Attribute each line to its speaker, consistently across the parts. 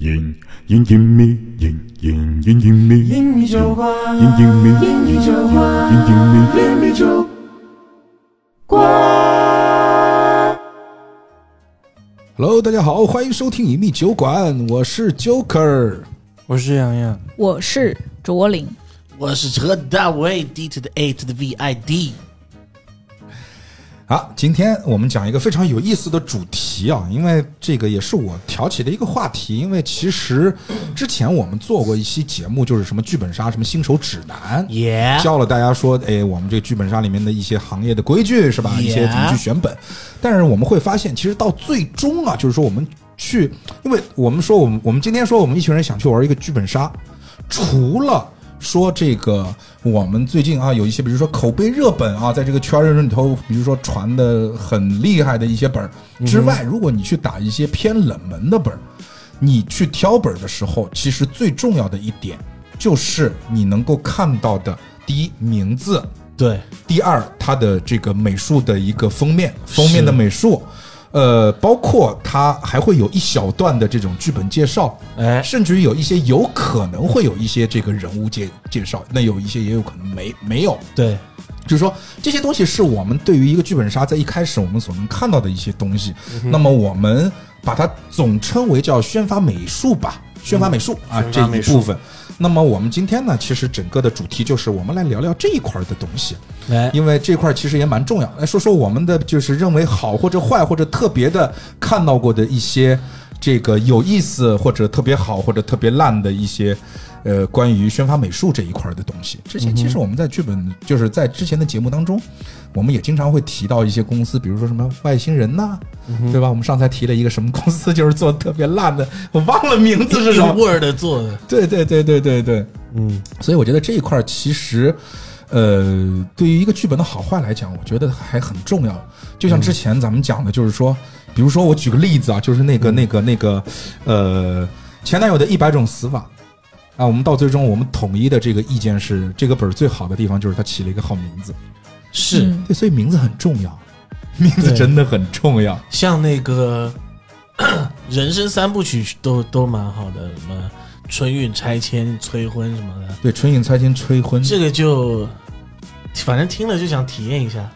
Speaker 1: 隐隐隐秘，隐隐隐隐秘，
Speaker 2: 隐秘酒馆，
Speaker 1: 隐隐秘，
Speaker 2: 隐秘酒馆，
Speaker 1: 隐隐秘。
Speaker 2: 隐秘酒馆。
Speaker 3: Hello，大家好，欢迎收听隐秘酒馆，我是 Joker。
Speaker 4: 我是洋洋，
Speaker 5: 我是卓林，
Speaker 6: 我是车大卫，D to the A to the V I D。
Speaker 3: 好，今天我们讲一个非常有意思的主题啊，因为这个也是我挑起的一个话题。因为其实之前我们做过一期节目，就是什么剧本杀、什么新手指南，
Speaker 6: 也
Speaker 3: 教了大家说，哎，我们这个剧本杀里面的一些行业的规矩是吧？一些怎么去选本。但是我们会发现，其实到最终啊，就是说我们去，因为我们说我们我们今天说我们一群人想去玩一个剧本杀，除了说这个我们最近啊有一些，比如说口碑热本啊，在这个圈儿里头，比如说传的很厉害的一些本儿之外，如果你去打一些偏冷门的本儿，你去挑本儿的时候，其实最重要的一点就是你能够看到的，第一名字，
Speaker 6: 对，
Speaker 3: 第二，它的这个美术的一个封面，封面的美术，呃，包括它还会有一小段的这种剧本介绍，
Speaker 6: 哎。
Speaker 3: 甚至于有一些有可能会有一些这个人物介介绍，那有一些也有可能没没有，
Speaker 6: 对，
Speaker 3: 就是说这些东西是我们对于一个剧本杀在一开始我们所能看到的一些东西，
Speaker 6: 嗯
Speaker 3: 那么我们把它总称为叫宣发美术吧，宣发美术、啊这一部分。那么我们今天呢，其实整个的主题就是我们来聊聊这一块儿的东西。
Speaker 6: 来，
Speaker 3: 因为这块其实也蛮重要。来说说我们的就是认为好或者坏或者特别的看到过的一些这个有意思或者特别好或者特别烂的一些。呃，关于宣发美术这一块的东西，之前其实我们在剧本，就是在之前的节目当中，我们也经常会提到一些公司，比如说什么外星人呐、对吧？我们上次还提了一个什么公司，就是做特别烂的，我 忘了名字是什么。
Speaker 6: Word 做的，
Speaker 3: 对对对对对对，
Speaker 6: 嗯，
Speaker 3: 所以我觉得这一块儿其实，呃，对于一个剧本的好坏来讲，我觉得还很重要。就像之前咱们讲的，就是说，比如说我举个例子啊，就是那个那个那个，呃，前男友的一百种死法啊，我们到最终我们统一的这个意见是，这个本儿最好的地方就是它起了一个好名字。
Speaker 6: 是
Speaker 5: 嗯
Speaker 3: 对，所以名字很重要，名字真的很重要。
Speaker 6: 像那个人生三部曲都都蛮好的，什么春运、拆迁、催婚什么的，
Speaker 3: 对，春运拆迁催婚，
Speaker 6: 这个就反正听了就想体验一下，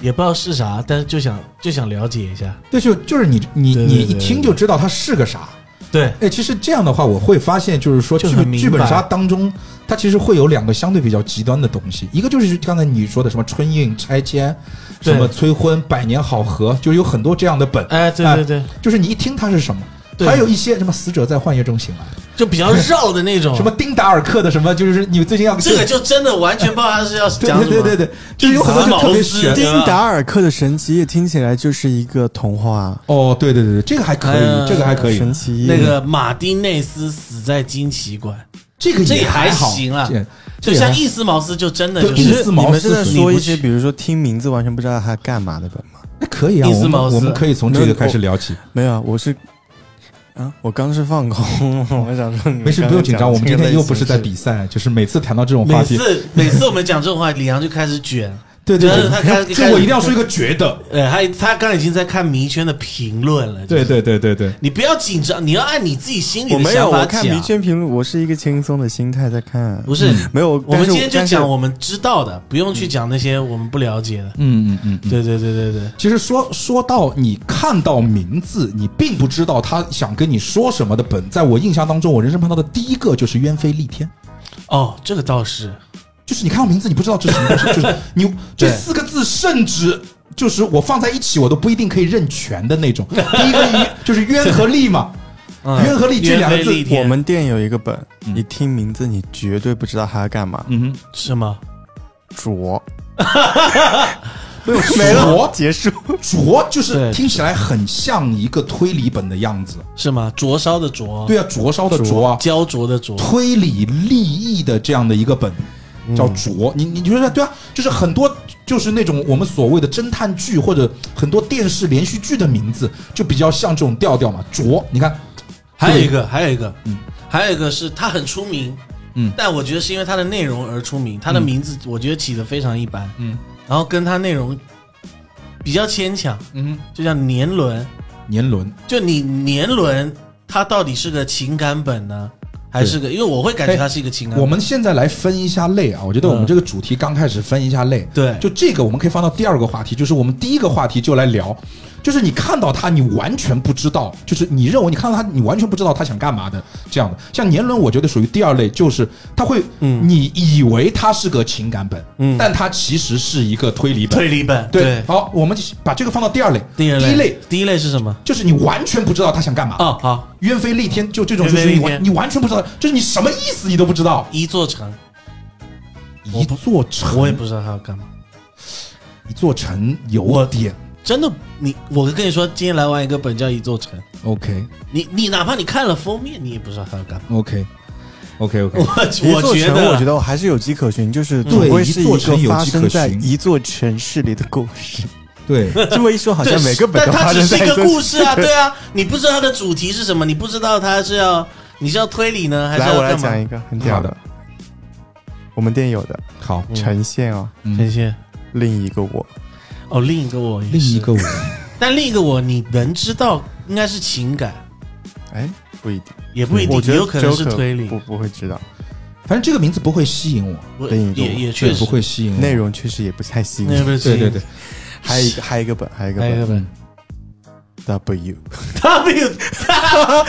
Speaker 6: 也不知道是啥，但是就想就想了解一下。
Speaker 3: 对，就就是你你
Speaker 6: 对对对
Speaker 3: 你一听就知道它是个啥。
Speaker 6: 对，
Speaker 3: 哎，其实这样的话，我会发现，就是说剧剧本杀当中，它其实会有两个相对比较极端的东西，一个就是刚才你说的什么春运拆迁，什么催婚、百年好合，就有很多这样的本，
Speaker 6: 哎，对对对，
Speaker 3: 就是你一听它是什么，
Speaker 6: 对
Speaker 3: 还有一些什么死者在幻夜中醒来，
Speaker 6: 就比较绕的那种。
Speaker 3: 什么丁达尔克的什么，就是你最近要
Speaker 6: 这个就真的完全不知道他是要讲什么。
Speaker 3: 对对对对，就是有很多就特别
Speaker 6: 玄。
Speaker 4: 丁达尔克的神奇夜听起来就是一个童话，
Speaker 3: 哦，对对对对，这个还可以，
Speaker 6: 呃
Speaker 3: 这个还可以，
Speaker 4: 神奇。夜
Speaker 6: 那个马丁内斯死在惊奇馆，
Speaker 3: 这个
Speaker 6: 这也还
Speaker 3: 也好
Speaker 6: 行啦。
Speaker 3: 这这也还
Speaker 6: 就像伊斯茅斯就真的
Speaker 3: 伊
Speaker 6: 是
Speaker 3: 斯茅
Speaker 4: 你们是在说一些，比如说听名字完全不知道他干嘛的本吗？
Speaker 3: 那可以啊，我们
Speaker 6: 伊斯茅斯
Speaker 3: 我们可以从这个开始聊起。
Speaker 4: 没有啊，我是啊，我刚是放空，我想说你
Speaker 3: 没事，不用紧张，我们今天又不是在比赛，就是每次谈到这种话题，
Speaker 6: 每次每次我们讲这种话，李阳就开始卷。
Speaker 3: 对对对，
Speaker 6: 他开
Speaker 3: 就我一定要说一个觉得，
Speaker 6: 呃，他他刚才已经在看迷圈的评论了。
Speaker 3: 对对对对对，
Speaker 6: 你不要紧张，你要按你自己心里
Speaker 4: 我没有，
Speaker 6: 的想法
Speaker 4: 我看迷
Speaker 6: 讲。
Speaker 4: 圈评论，我是一个轻松的心态在看，
Speaker 6: 不是，
Speaker 4: 没有。
Speaker 6: 我们今天就讲我们知道的，不用去讲那些我们不了解的。
Speaker 3: 嗯嗯嗯嗯。
Speaker 6: 对对对对对，
Speaker 3: 其实说说到你看到名字，你并不知道他想跟你说什么的本，在我印象当中，我人生碰到的第一个就是冤妃逆天，
Speaker 6: 哦，这个倒是。
Speaker 3: 就是你看到名字，你不知道这是什么东西，就是 你这四个字，甚至就是我放在一起，我都不一定可以认全的那种。第一个冤就是冤和利嘛，
Speaker 6: 嗯
Speaker 3: 冤和利这两个字
Speaker 4: 我们店有一个本，
Speaker 3: 嗯
Speaker 4: 你听名字你绝对不知道他要干嘛。
Speaker 3: 嗯
Speaker 6: 是吗？
Speaker 4: 卓
Speaker 3: 哼，没了，
Speaker 4: 结束，
Speaker 3: 拙就是
Speaker 6: 对
Speaker 3: 听起来很像一个推理本的样子。
Speaker 6: 是吗？灼烧的灼，
Speaker 3: 对啊，灼烧的灼啊，
Speaker 6: 焦灼的灼。
Speaker 3: 推理立意的这样的一个本，叫卓。你你觉得对啊？就是很多就是那种我们所谓的侦探剧或者很多电视连续剧的名字，就比较像这种调调嘛。卓，你看，
Speaker 6: 还有一个，还有一个，
Speaker 3: 嗯
Speaker 6: 还有一个是他很出名，
Speaker 3: 嗯
Speaker 6: 但我觉得是因为他的内容而出名，他的名字我觉得起的非常一般，
Speaker 3: 嗯
Speaker 6: 然后跟他内容比较牵强，
Speaker 3: 嗯，
Speaker 6: 就像年轮，
Speaker 3: 年轮，
Speaker 6: 就你年轮它到底是个情感本呢，还是个？因为我会感觉它是一个情感。
Speaker 3: 我们现在来分一下类啊，我觉得我们
Speaker 6: 嗯
Speaker 3: 这个主题刚开始分一下类，
Speaker 6: 对
Speaker 3: 就这个我们可以放到第二个话题，就是我们第一个话题就来聊，就是你看到他，你完全不知道，就是你认为你看到他，你完全不知道他想干嘛的这样的。像年轮，我觉得属于第二类，就是他会，
Speaker 6: 嗯
Speaker 3: 你以为他是个情感本，
Speaker 6: 嗯
Speaker 3: 但他其实是一个推理本。
Speaker 6: 推理本
Speaker 3: 对，好，我们把这个放到第二类，
Speaker 6: 第二
Speaker 3: 第一类
Speaker 6: 第一类是什么？
Speaker 3: 就是你完全不知道他想干嘛。
Speaker 6: 哦，好，
Speaker 3: 鸢飞戾天就这种，就是你完你完全不知道，就是你什么意思你都不知道。
Speaker 6: 一座城，
Speaker 3: 一座城，
Speaker 6: 我也不知道他要干嘛。
Speaker 3: 一座城有点
Speaker 6: 真的，你我跟你说，今天来玩一个本叫一座城
Speaker 3: ，OK。
Speaker 6: 你你哪怕你看了封面，你也不知道它要干嘛。
Speaker 3: OK OK OK，
Speaker 6: 我觉得，
Speaker 7: 我觉得我还是有迹可循，就是
Speaker 3: 对
Speaker 7: 总归是
Speaker 3: 一
Speaker 7: 个发生在一座城市里的故事。
Speaker 3: 对，
Speaker 7: 这么一说，好像每个本
Speaker 6: 但
Speaker 7: 都发
Speaker 6: 它只是一个故事啊，对啊，你不知道它的主题是什么，你不知道它是要你是要推理呢，还是
Speaker 7: 来，我来
Speaker 6: 要干嘛？
Speaker 7: 讲一个很屌的，我们店有的。
Speaker 3: 好，
Speaker 6: 嗯。
Speaker 7: 呈现啊，
Speaker 3: 嗯。
Speaker 6: 呈现。
Speaker 7: 另一个我，
Speaker 6: 哦，另一个我，
Speaker 3: 另一个我，
Speaker 6: 但另一个我你能知道应该是情感，
Speaker 7: 哎，不一定，
Speaker 6: 也不一定，
Speaker 7: 我觉得
Speaker 6: 也有可能是推理，
Speaker 7: 不不会知道，
Speaker 3: 反正这个名字不会吸引我，
Speaker 6: 也也确实。
Speaker 3: 不会吸引我。
Speaker 7: 内。容确实也不太吸引。
Speaker 3: 对对对，
Speaker 7: 还有一个，还有一个本，还有一个本 W，
Speaker 6: 他没有，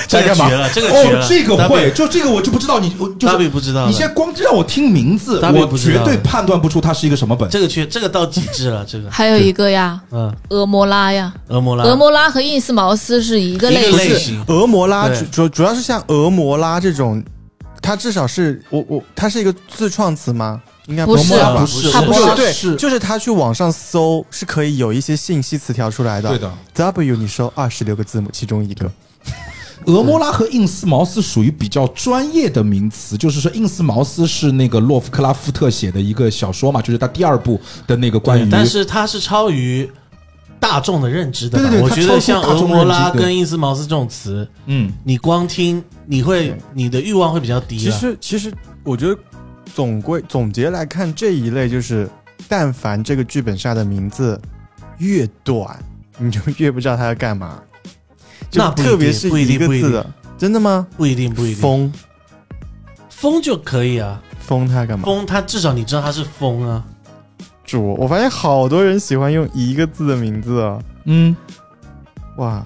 Speaker 6: 这
Speaker 3: 在干嘛？
Speaker 6: 个绝了，这个绝了，
Speaker 3: 哦，这个
Speaker 6: W
Speaker 3: 会，就这个我就不知道你，我就是
Speaker 6: W 不知道，
Speaker 3: 你现在光让我听名字
Speaker 6: ，W
Speaker 3: 我绝对判断不出它是一个什么本。
Speaker 6: 这个缺，这个到极致了，这个，
Speaker 5: 还有一个呀，
Speaker 6: 嗯，
Speaker 5: 俄摩拉呀，
Speaker 6: 俄摩拉，
Speaker 5: 俄摩拉和印斯茅斯是一个类型。
Speaker 6: 类型，
Speaker 7: 俄摩拉主主主要是像俄摩拉这种，它至少是我我它是一个自创词吗？应该
Speaker 5: 不是
Speaker 3: 不是，
Speaker 5: 他不
Speaker 3: 是，
Speaker 7: 对，
Speaker 3: 是，
Speaker 7: 就是他去网上搜是可以有一些信息词条出来的。
Speaker 3: 对的。
Speaker 7: W 你搜二十六个字母，其中一个。
Speaker 3: 俄摩拉和印斯茅斯属于比较专业的名词，就是说印斯茅斯是那个洛夫克拉夫特写的一个小说嘛，就是他第二部的那个关于，
Speaker 6: 但是它是超于大众的认知的。
Speaker 3: 对对对
Speaker 6: 我觉得像俄摩拉跟印斯茅斯这种词，
Speaker 3: 嗯，
Speaker 6: 你光听，你会你的欲望会比较低
Speaker 7: 其。实其实我觉得总归总结来看，这一类就是，但凡这个剧本杀的名字越短，你就越不知道他要干嘛。就
Speaker 6: 那
Speaker 7: 特别是
Speaker 6: 不一定不一定
Speaker 7: 一个字的，真的吗？
Speaker 6: 不一定，不一定。
Speaker 7: 风
Speaker 6: 风就可以啊，
Speaker 7: 风他干嘛？
Speaker 6: 风他至少你知道他是风啊。
Speaker 7: 主，我发现好多人喜欢用一个字的名字啊！
Speaker 3: 嗯，
Speaker 7: 哇，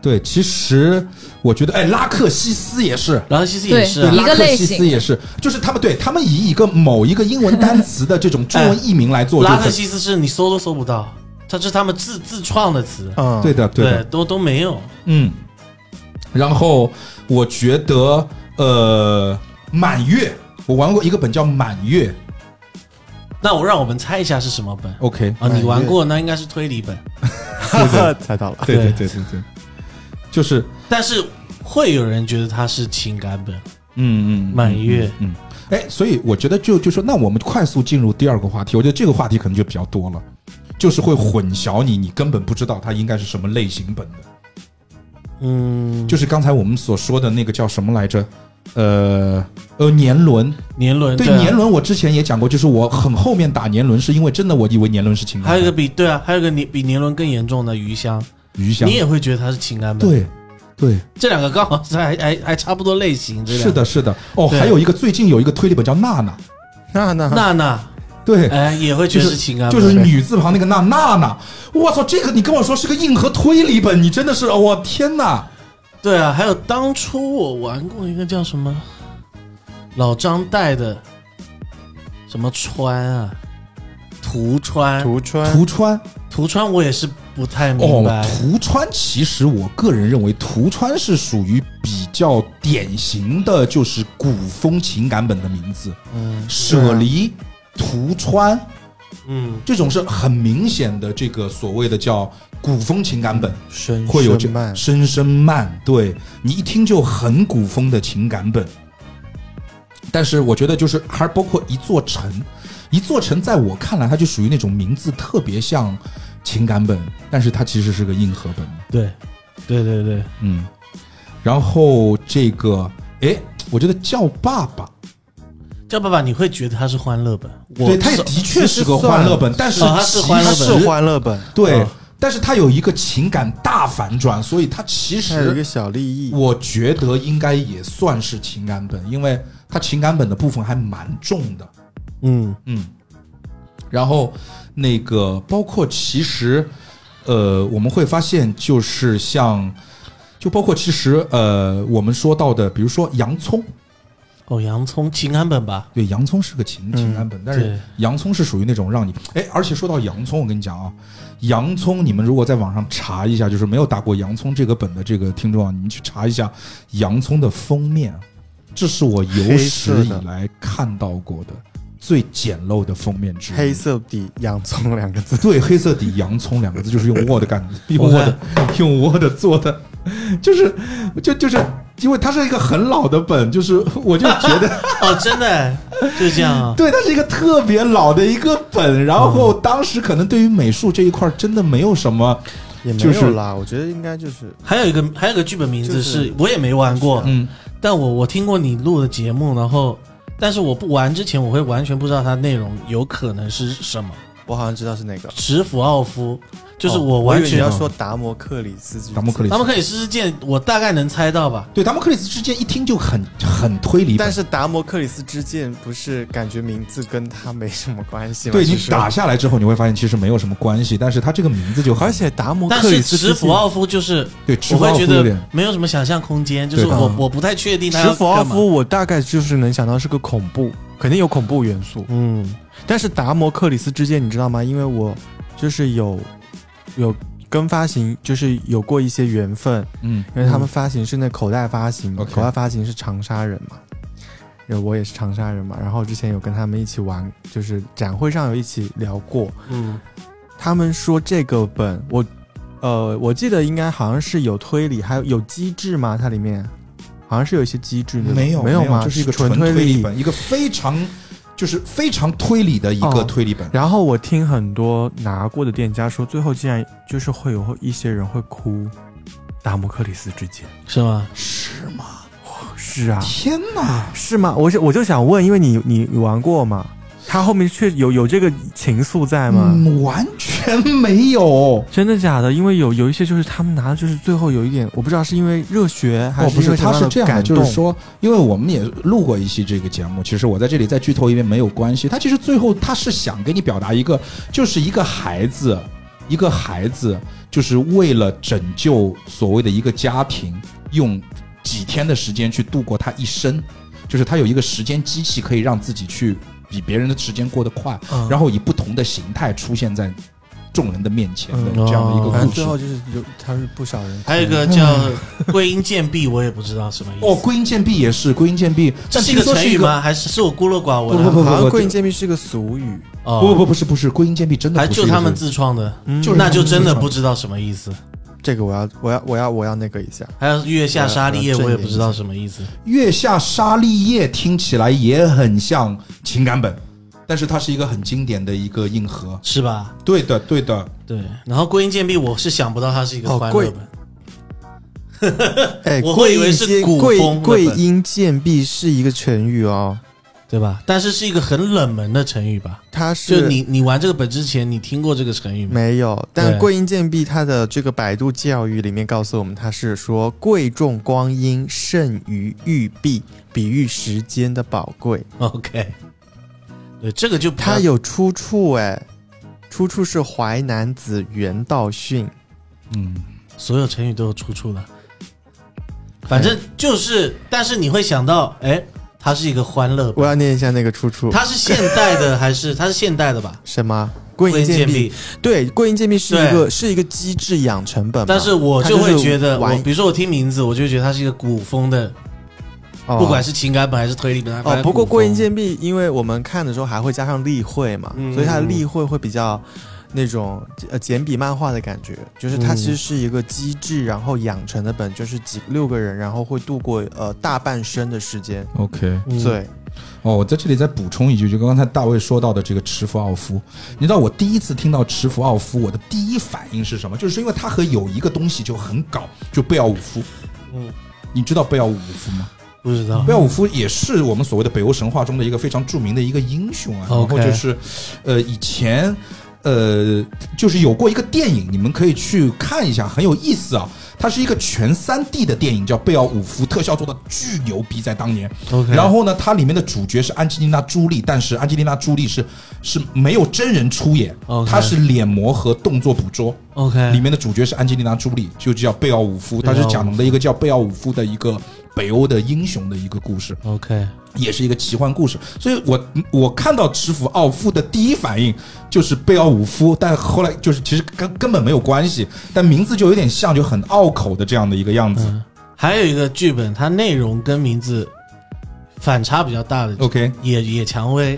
Speaker 3: 对，其实我觉得，哎，拉克西斯也是。
Speaker 6: 拉克西斯也是、
Speaker 5: 一个
Speaker 3: 拉克西
Speaker 5: 类型
Speaker 3: 斯也是，就是他们对他们以一个某一个英文单词的这种中文译名来做，就
Speaker 6: 拉克西斯是你搜都搜不到，它是他们自自创的词，
Speaker 7: 嗯，
Speaker 3: 对的，对的，
Speaker 6: 都都没有。
Speaker 3: 嗯。然后我觉得，呃，满月，我玩过一个本叫满月。
Speaker 6: 那我让我们猜一下是什么本
Speaker 3: ，OK，
Speaker 6: 啊？你玩过，那应该是推理本，
Speaker 7: 猜到了。
Speaker 3: 对对
Speaker 6: 对
Speaker 3: 对。对对，就是
Speaker 6: 但是会有人觉得它是情感本。
Speaker 3: 嗯嗯，
Speaker 6: 满月。
Speaker 3: 嗯，嗯。哎，所以我觉得就就说，那我们快速进入第二个话题，我觉得这个话题可能就比较多了，就是会混淆你，你根本不知道它应该是什么类型本的，
Speaker 6: 嗯，
Speaker 3: 就是刚才我们所说的那个叫什么来着？呃呃，年轮，
Speaker 6: 年轮
Speaker 3: 对
Speaker 6: 啊。
Speaker 3: 年轮，我之前也讲过，就是我很后面打年轮，是因为真的我以为年轮是情感，
Speaker 6: 还有一个比对啊，还有一个年比年轮更严重的余香，
Speaker 3: 余香。
Speaker 6: 你，也会觉得它是情感本。，
Speaker 3: 对对，
Speaker 6: 这两个刚好是还还还差不多类型。这两个。
Speaker 3: 是的，，是的，哦，
Speaker 6: 对。
Speaker 3: 还有一个最近有一个推理本叫娜娜，
Speaker 7: 娜娜。
Speaker 6: 娜娜。
Speaker 3: 对，
Speaker 6: 哎也会觉得是情感本，
Speaker 3: 就是女字旁那个娜娜娜，我操，这个你跟我说是个硬核推理本，你真的是，哦我天哪！
Speaker 6: 对啊，还有当初我玩过一个叫什么？老张带的什么川啊，涂川，
Speaker 7: 涂川
Speaker 3: 涂川
Speaker 6: 图川我也是不太明
Speaker 3: 哦
Speaker 6: 白，，
Speaker 3: 图川其实我个人认为涂川是属于比较典型的，就是古风情感本的名字，
Speaker 6: 嗯
Speaker 3: 舍离、涂川
Speaker 6: 嗯，
Speaker 3: 这种是很明显的这个所谓的叫古风情感本。
Speaker 7: 深
Speaker 3: 会有这
Speaker 7: 深慢，
Speaker 3: 深深慢，对你一听就很古风的情感本。但是我觉得就是还包括一座城，一座城在我看来，它就属于那种名字特别像情感本，但是它其实是个硬核本。
Speaker 6: 对，对对对，
Speaker 3: 嗯，然后这个，哎，我觉得叫爸爸，
Speaker 6: 叫爸爸你会觉得它是欢乐本，我
Speaker 3: 对，它也的确是个欢乐本，但是
Speaker 6: 哦它是欢乐本。
Speaker 3: 其实
Speaker 7: 是欢乐本，
Speaker 3: 对
Speaker 7: 嗯，
Speaker 3: 但是它有一个情感大反转，所以它其实
Speaker 7: 有一个小利益，
Speaker 3: 我觉得应该也算是情感本，因为它情感本的部分还蛮重的。
Speaker 6: 嗯。
Speaker 3: 嗯，然后那个包括其实，呃，我们会发现就是像，就包括其实呃，我们说到的，比如说洋葱，
Speaker 6: 哦，洋葱情感本吧，
Speaker 3: 对，洋葱是个情
Speaker 7: 嗯
Speaker 3: 情感本，但是洋葱是属于那种让你哎，而且说到洋葱，我跟你讲啊，洋葱你们如果在网上查一下，就是没有打过洋葱这个本的这个听众啊，你们去查一下洋葱的封面，这是我有史以来看到过的最简陋的封面之一。
Speaker 7: 黑色底洋葱两个字，
Speaker 3: 对，黑色底洋葱两个字就是用 Word 干的，用 Word 用 Word 做的，就是就就是因为它是一个很老的本，就是 我就觉得。
Speaker 6: 哦，真的就是这样啊。
Speaker 3: 对，它是一个特别老的一个本，然后当时可能对于美术这一块真的没有什么，
Speaker 7: 也没
Speaker 3: 就是
Speaker 7: 有啦。我觉得应该就是
Speaker 6: 还有一个还有一个剧本名字
Speaker 7: 就是
Speaker 6: 是我也没玩过，
Speaker 3: 嗯，
Speaker 6: 但我我听过你录的节目，然后但是我不玩之前，我会完全不知道它内容有可能是什么。
Speaker 7: 我好像知道是哪个，
Speaker 6: 史甫奥夫，就是
Speaker 7: 哦
Speaker 6: 我完全
Speaker 7: 要说达摩克里斯之
Speaker 3: 达摩克里斯。
Speaker 6: 达摩克里斯之剑，我大概能猜到吧。
Speaker 3: 对，达摩克里斯之剑一听就很很推理，
Speaker 7: 但是达摩克里斯之剑不是感觉名字跟他没什么关系吗？
Speaker 3: 对你打，下来之后，你会发现其实没有什么关系，但是他这个名字就很
Speaker 7: 而且达摩
Speaker 6: 但
Speaker 7: 克里
Speaker 6: 是史甫奥夫就是
Speaker 3: 对，吃
Speaker 6: 我会觉得没有什么想象空间，就是
Speaker 3: 对。
Speaker 6: 我我不太确定
Speaker 7: 史甫奥夫，我大概就是能想到是个恐怖，肯定有恐怖元素。
Speaker 6: 嗯。
Speaker 7: 但是达摩克里斯之剑，你知道吗？因为我就是有有跟发行就是有过一些缘分，
Speaker 3: 嗯。
Speaker 7: 因为他们发行是那口袋发行口袋发行是长沙人嘛，我也是长沙人嘛，然后之前有跟他们一起玩，就是展会上有一起聊过，
Speaker 6: 嗯。
Speaker 7: 他们说这个本我呃我记得应该好像是有推理，还有有机制吗？它里面好像是有一些机制的，
Speaker 3: 没有
Speaker 7: 没有吗？
Speaker 3: 就是一个
Speaker 7: 纯
Speaker 3: 推
Speaker 7: 理
Speaker 3: 本，一个非常就是非常推理的一个
Speaker 7: 哦
Speaker 3: 推理本。
Speaker 7: 然后我听很多拿过的店家说，最后竟然就是会有一些人会哭。达摩克里斯之剑
Speaker 6: 是吗？
Speaker 3: 是吗？
Speaker 7: 是啊，
Speaker 3: 天哪！
Speaker 7: 是吗？我就我就想问，因为你你你玩过吗？他后面确有有这个情愫在吗？
Speaker 3: 嗯，完全没有。
Speaker 7: 真的假的？因为有有一些就是他们拿的就是最后有一点，我不知道是因为热血还
Speaker 3: 哦，不是，
Speaker 7: 因为
Speaker 3: 他是这样就是说，因为我们也录过一期这个节目，其实我在这里再剧透一遍没有关系。他其实最后他是想给你表达一个，就是一个孩子，一个孩子，就是为了拯救所谓的一个家庭，用几天的时间去度过他一生，就是他有一个时间机器可以让自己去比别人的时间过得快，
Speaker 6: 嗯
Speaker 3: 然后以不同的形态出现在众人的面前的
Speaker 6: 嗯
Speaker 3: 这样的一个
Speaker 6: 哦
Speaker 3: 故事。
Speaker 7: 最后就是有他是不少人，
Speaker 6: 还有一个叫归阴剑壁，我也不知道什么意思。
Speaker 3: 哦，归阴剑壁也是归阴剑壁，
Speaker 6: 这是一个成语吗？还是是我孤陋寡闻啊？
Speaker 3: 不不不
Speaker 7: 好像桂林剑壁是个俗语，
Speaker 6: 哦
Speaker 3: 不不不不是不是归阴剑壁真的
Speaker 6: 还
Speaker 3: 不是
Speaker 6: 就他们自创的，
Speaker 7: 嗯
Speaker 3: 就
Speaker 6: 那就真的不知道什么意思。
Speaker 7: 这个我要我要我要我要那个一下，
Speaker 6: 还有月下沙利叶，我也不知道什么意思。
Speaker 3: 月下沙利叶听起来也很像情感本，但是它是一个很经典的一个硬核。
Speaker 6: 是吧？
Speaker 3: 对的对的，
Speaker 6: 对。然后归阴剑壁，我是想不到它是一个欢乐本。
Speaker 7: 哎，
Speaker 6: 我会以为是
Speaker 7: 桂
Speaker 6: 古风
Speaker 7: 桂阴剑壁是一个成语哦，
Speaker 6: 对吧？但是是一个很冷门的成语吧？
Speaker 7: 它是
Speaker 6: 就你你玩这个本之前，你听过这个成语吗？
Speaker 7: 没有，但
Speaker 6: 对
Speaker 7: 桂阴贱婢它的这个百度教育里面告诉我们，它是说贵重光阴胜于玉璧，比喻时间的宝贵。
Speaker 6: OK，对，这个就
Speaker 7: 它有出处哎，出处是《淮南子·袁道训》。
Speaker 3: 嗯，
Speaker 6: 所有成语都有出处的。反正就是，但是你会想到，哎，它是一个欢乐本，
Speaker 7: 我要念一下那个出处，
Speaker 6: 它是现代的还是它是现代的吧？
Speaker 7: 什么？桂阴剑壁，，对，桂阴剑壁是一个是一个机制养成本，
Speaker 6: 但是我就会觉得，我比如说我听名字，我就觉得它是一个古风的，
Speaker 7: 哦。
Speaker 6: 不管是情感本还是推理本，
Speaker 7: 哦，不过
Speaker 6: 古风。
Speaker 7: 桂阴剑壁，因为我们看的时候还会加上例会嘛，
Speaker 6: 嗯。
Speaker 7: 所以它的例会会比较那种呃简笔漫画的感觉，就是它
Speaker 6: 嗯
Speaker 7: 其实是一个机制，然后养成的本，就是几六个人，然后会度过呃大半生的时间。
Speaker 3: OK。
Speaker 6: 嗯
Speaker 7: 对，
Speaker 3: 哦，我在这里再补充一句，就刚才大卫说到的这个池福奥夫，你知道我第一次听到池福奥夫，我的第一反应是什么？就是因为他和有一个东西就很搞，就贝奥武夫。
Speaker 6: 嗯，
Speaker 3: 你知道贝奥武夫吗？
Speaker 6: 不知道
Speaker 3: 贝奥武夫也是我们所谓的北欧神话中的一个非常著名的一个英雄啊。然
Speaker 6: OK
Speaker 3: 后就是，呃，以前，呃，就是有过一个电影，你们可以去看一下，很有意思啊。它是一个全三 D 的电影，叫《贝奥武夫》，特效做的巨牛逼，在当年。
Speaker 6: OK
Speaker 3: 然后呢，它里面的主角是安吉丽娜·朱莉，但是安吉丽娜·朱莉是是没有真人出演她是脸模和动作捕捉。
Speaker 6: OK，
Speaker 3: 里面的主角是安吉丽娜·朱莉，就叫贝奥武夫，他是讲的一个叫贝奥武夫的一个北欧的英雄的一个故事。
Speaker 6: OK，
Speaker 3: 也是一个奇幻故事，所以我我看到池府奥夫的第一反应就是贝奥武夫，但后来就是其实根根本没有关系，但名字就有点像，就很拗口的这样的一个样子。
Speaker 6: 还有一个剧本，它内容跟名字反差比较大的
Speaker 3: OK，
Speaker 6: 野野蔷薇，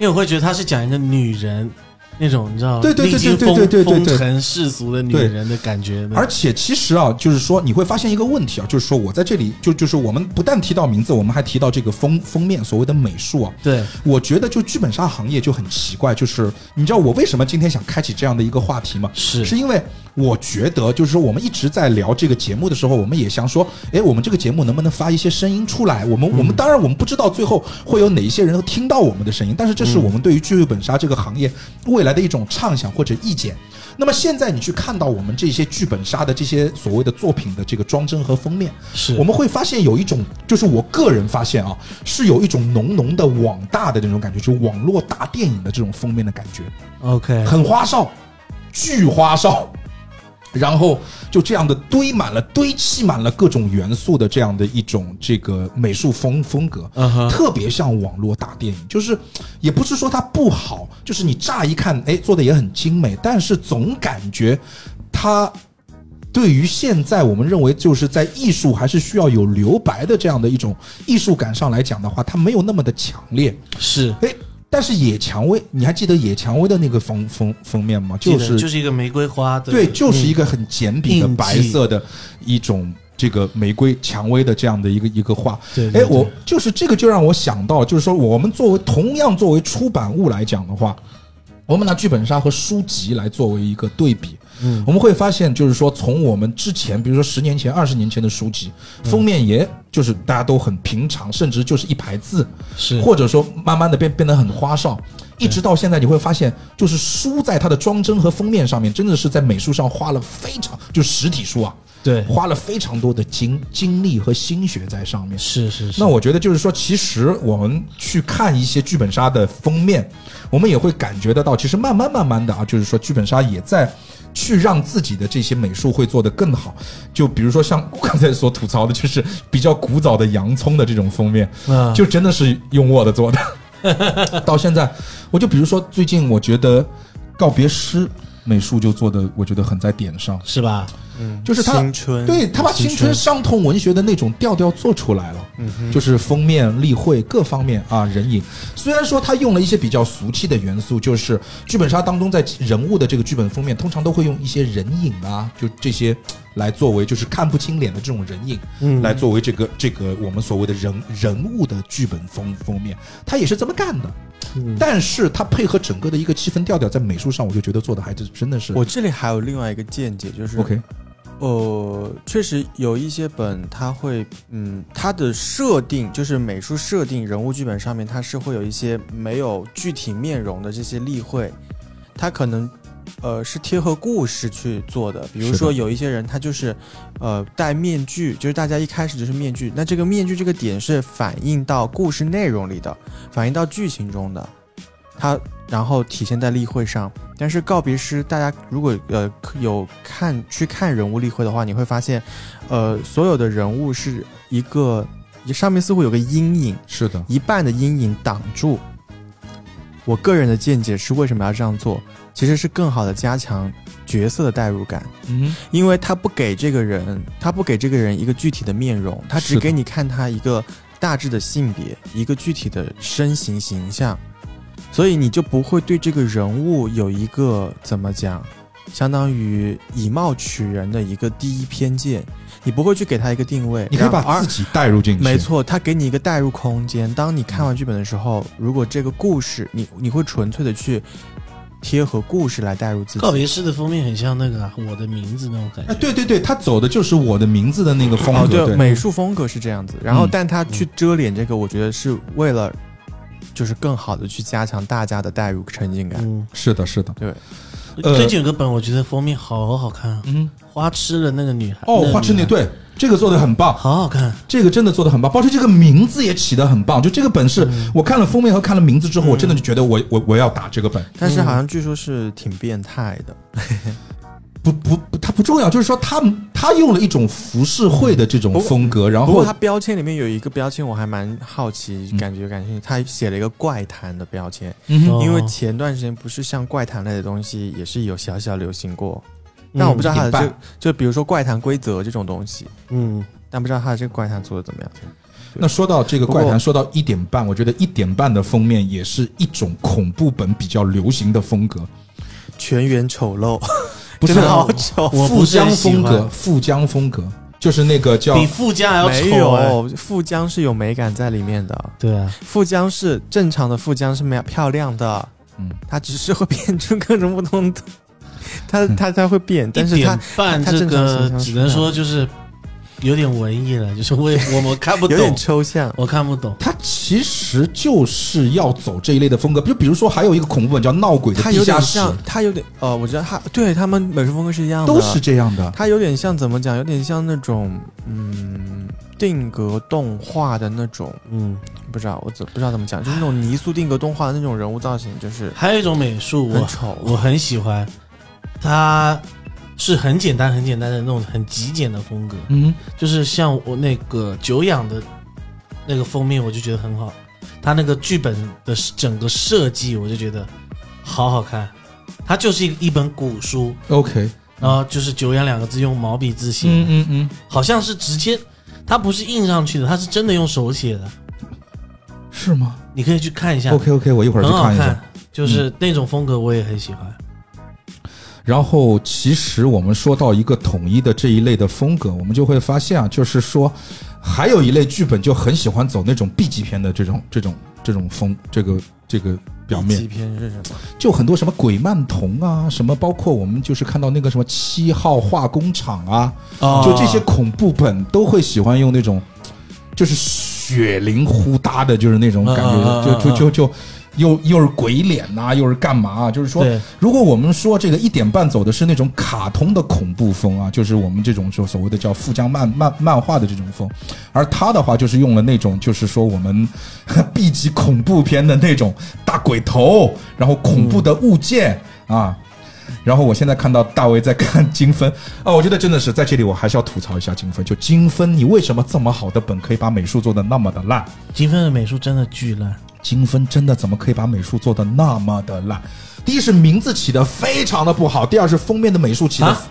Speaker 6: 因为我会觉得它是讲一个女人那种你知道
Speaker 3: 对对对对对对对对
Speaker 6: 风尘世俗的女
Speaker 3: 对
Speaker 6: 人的感觉，
Speaker 3: 而且其实啊，就是说你会发现一个问题啊，就是说我在这里就就是我们不但提到名字，我们还提到这个封封面所谓的美术啊。
Speaker 6: 对
Speaker 3: 我觉得就剧本杀行业就很奇怪，就是你知道我为什么今天想开启这样的一个话题吗？
Speaker 6: 是
Speaker 3: 是因为我觉得，就是说我们一直在聊这个节目的时候，我们也想说，哎，我们这个节目能不能发一些声音出来？我们我们当然我们不知道最后会有哪一些人听到我们的声音，但是这是我们对于剧本杀这个行业未来的一种畅想或者意见。那么现在你去看到我们这些剧本杀的这些所谓的作品的这个装帧和封面，
Speaker 6: 是
Speaker 3: 我们会发现有一种，就是我个人发现啊，是有一种浓浓的网大的那种感觉，就是网络大电影的这种封面的感觉。
Speaker 6: OK，
Speaker 3: 很花哨，巨花哨，然后就这样的堆满了、堆砌满了各种元素的这样的一种这个美术风风格，特别像网络大电影。就是也不是说它不好，就是你乍一看，哎，做的也很精美，但是总感觉它。对于现在我们认为就是在艺术还是需要有留白的这样的一种艺术感上来讲的话，它没有那么的强烈。
Speaker 6: 是
Speaker 3: 哎，但是野蔷薇，你还记得野蔷薇的那个封封封面吗？就是
Speaker 6: 就是一个玫瑰花的，
Speaker 3: 对，就是一
Speaker 6: 个
Speaker 3: 个很简笔的白色的一种这个玫瑰蔷薇的这样的一个一个画。哎，我就是这个就让我想到，就是说我们作为同样作为出版物来讲的话，我们拿剧本杀和书籍来作为一个对比。
Speaker 6: 嗯。
Speaker 3: 我们会发现，就是说，从我们之前，比如说十年前、二十年前的书籍，封面也就是大家都很平常，甚至就是一排字，
Speaker 6: 是。
Speaker 3: 或者说慢慢的变变得很花哨，一直到现在，你会发现，就是书在它的装帧和封面上面，真的是在美术上花了非常，就实体书啊，
Speaker 6: 对
Speaker 3: 花了非常多的精精力和心血在上面。
Speaker 6: 是是是，
Speaker 3: 那我觉得就是说，其实我们去看一些剧本杀的封面，我们也会感觉得到，其实慢慢慢慢的啊，就是说剧本杀也在去让自己的这些美术会做得更好。就比如说像刚才所吐槽的，就是比较古早的洋葱的这种封面，
Speaker 6: 嗯
Speaker 3: 就真的是用 Word 做的。到现在，我就比如说最近，我觉得告别诗美术就做的，我觉得很在点上。
Speaker 6: 是吧？
Speaker 3: 就是他
Speaker 7: 青春。
Speaker 3: 对他把青春伤痛文学的那种调调做出来了，就是封面、例会各方面啊，人影。虽然说他用了一些比较俗气的元素，就是剧本杀当中在人物的这个剧本封面，通常都会用一些人影啊，就这些来作为就是看不清脸的这种人影，
Speaker 6: 嗯。
Speaker 3: 来作为这个这个我们所谓的人人物的剧本封封面，他也是这么干的。但是他配合整个的一个气氛调调，在美术上，我就觉得做的还是真的是
Speaker 7: 我这里还有另外一个见解，就是
Speaker 3: OK。
Speaker 7: 呃，确实有一些本，它会，嗯，它的设定就是美术设定、人物剧本上面，它是会有一些没有具体面容的这些例会，它可能，呃，是贴合故事去做的。比如说有一些人，他就是，呃，戴面具，就是大家一开始就是面具，那这个面具这个点是反映到故事内容里的，反映到剧情中的，它然后体现在例会上。但是告别诗，大家如果呃有看去看人物例会的话，你会发现，呃，所有的人物是一个上面似乎有个阴影，
Speaker 3: 是的，
Speaker 7: 一半的阴影挡住。我个人的见解是，为什么要这样做？其实是更好的加强角色的代入感，
Speaker 3: 嗯。
Speaker 7: 因为他不给这个人，他不给这个人一个具体的面容，他只给你看他一个大致的性别，一个具体的身形形象，所以你就不会对这个人物有一个怎么讲，相当于以貌取人的一个第一偏见，你不会去给他一个定位，
Speaker 3: 你可以把自己带入进去。
Speaker 7: 没，错，他给你一个带入空间。当你看完剧本的时候，如果这个故事，你你会纯粹的去贴合故事来带入自己。
Speaker 6: 告别式的封面很像那个、啊、我的名字那种感
Speaker 3: 哎，
Speaker 6: 觉。
Speaker 3: 对对对，他走的就是我的名字的那个风
Speaker 7: 哦，
Speaker 3: 格，
Speaker 7: 对，美术风格是这样子。然后，
Speaker 3: 嗯
Speaker 7: 但他去遮脸这个，我觉得是为了就是更好的去加强大家的代入沉浸感。
Speaker 6: 嗯，
Speaker 3: 是的，是的，
Speaker 7: 对，
Speaker 3: 呃
Speaker 6: 最近有个本，我觉得封面好好看啊，
Speaker 3: 嗯，
Speaker 6: 花痴的那个女孩。
Speaker 3: 哦，花痴女，对这个做的很棒，
Speaker 6: 好好看。
Speaker 3: 这个真的做的很棒，包括这个名字也起的很棒。就这个本是、
Speaker 6: 嗯
Speaker 3: 我看了封面和看了名字之后，我真的就觉得我我我要打这个本。
Speaker 7: 但是好像据说是挺变态的，
Speaker 3: 不不不，它不重要，就是说他他用了一种浮世绘的这种风格，然后
Speaker 7: 不过它标签里面有一个标签我还蛮好奇，
Speaker 3: 嗯。
Speaker 7: 感觉感兴趣。他写了一个怪谈的标签，因为前段时间不是像怪谈类的东西也是有小小流行过，但我不知道他的
Speaker 3: 一点
Speaker 7: 就就比如说怪谈规则这种东西，
Speaker 6: 嗯，
Speaker 7: 但不知道他的这个怪谈做的怎么样。
Speaker 3: 那说到这个怪谈，说到一点半，我觉得一点半的封面也是一种恐怖本比较流行的风格，
Speaker 7: 全员丑陋，
Speaker 3: 不是
Speaker 7: 真的好丑。
Speaker 3: 富江风格，富江风格就是那个叫
Speaker 6: 比富江还要
Speaker 7: 没
Speaker 6: 丑哎。
Speaker 7: 有，富江是有美感在里面的。
Speaker 6: 对啊，
Speaker 7: 富江是正常的富江是美漂亮的，
Speaker 3: 嗯
Speaker 7: 它只是会变出各种不同的，它它它会变，但是
Speaker 6: 一
Speaker 7: 它
Speaker 6: 点半这
Speaker 7: 它正常
Speaker 6: 个只能说就是有点文艺了，就是我也我我看不懂
Speaker 7: 有点
Speaker 6: 懂，
Speaker 7: 抽象。
Speaker 6: 我看不懂。
Speaker 3: 它其实就是要走这一类的风格，就比如说还有一个恐怖本叫《闹鬼的
Speaker 7: 它有
Speaker 3: 地下室》，
Speaker 7: 点像，它有点呃，我知道它对他们美术风格是一样的，
Speaker 3: 都是这样的。
Speaker 7: 它有点像怎么讲？有点像那种嗯定格动画的那种，
Speaker 6: 嗯，
Speaker 7: 不知道我怎不知道怎么讲，就是那种泥塑定格动画的那种人物造型，就是
Speaker 6: 还有一种美术我
Speaker 7: 很丑。
Speaker 6: 我很喜欢，它是很简单很简单的那种很极简的风格，
Speaker 3: 嗯，
Speaker 6: 就是像我那个久仰的那个封面，我就觉得很好。他那个剧本的整个设计，我就觉得好好看。它就是一一本古书
Speaker 3: ，OK，
Speaker 6: 然后就是“久仰”两个字用毛笔字写，
Speaker 3: 嗯嗯嗯，
Speaker 6: 好像是直接，它不是印上去的，它是真的用手写的。
Speaker 3: 是吗
Speaker 6: 你可以去看一下
Speaker 3: ？OK OK，我一会儿去看一下。
Speaker 6: 看，就是那种风格我也很喜欢。
Speaker 3: 然后，其实我们说到一个统一的这一类的风格，我们就会发现啊，就是说，还有一类剧本就很喜欢走那种 B 级片的这种这种这种风，这个这个表面。
Speaker 7: 级片是什么？
Speaker 3: 就很多什么鬼漫童啊，什么包括我们就是看到那个什么七号化工厂啊，
Speaker 6: 哦
Speaker 3: 就这些恐怖本都会喜欢用那种，就是血淋呼哒的，就是那种感觉，就
Speaker 6: 嗯
Speaker 3: 就就就又又是鬼脸呐、又是干嘛、啊？就是说，如果我们说这个一点半走的是那种卡通的恐怖风啊，就是我们这种就所谓的叫富江漫漫漫画的这种风，而他的话就是用了那种就是说我们 B 级恐怖片的那种大鬼头，然后恐怖的物件、啊。然后我现在看到大卫在看金分啊，我觉得真的是在这里我还是要吐槽一下金分，就金分你为什么这么好的本可以把美术做的那么的烂？
Speaker 6: 金分的美术真的巨烂，
Speaker 3: 金分真的怎么可以把美术做的那么的烂？第一是名字起的非常的不好，第二是封面的美术起的，
Speaker 6: 啊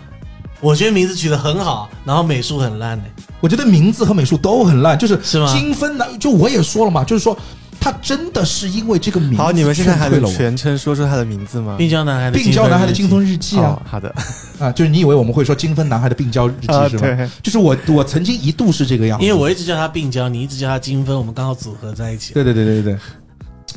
Speaker 6: 我觉得名字取得很好，然后美术很烂呢。
Speaker 3: 我觉得名字和美术都很烂，就是
Speaker 6: 是吗
Speaker 3: 金分呢，就我也说了嘛，就是说他真的是因为这个名字
Speaker 7: 好，你们现在还能
Speaker 3: 劝退了我。
Speaker 7: 全称说出他的名字吗？
Speaker 6: 病娇男孩的
Speaker 3: 病娇男孩的金
Speaker 6: 分
Speaker 3: 分日记啊
Speaker 7: 哦，好的，
Speaker 3: 啊，就是你以为我们会说金分男孩的病娇日记
Speaker 7: 啊
Speaker 3: 是吧？
Speaker 7: 对
Speaker 3: 就是我我曾经一度是这个样子，
Speaker 6: 因为我一直叫他病娇，你一直叫他金分，我们刚好组合在一起。
Speaker 3: 对对对对对对，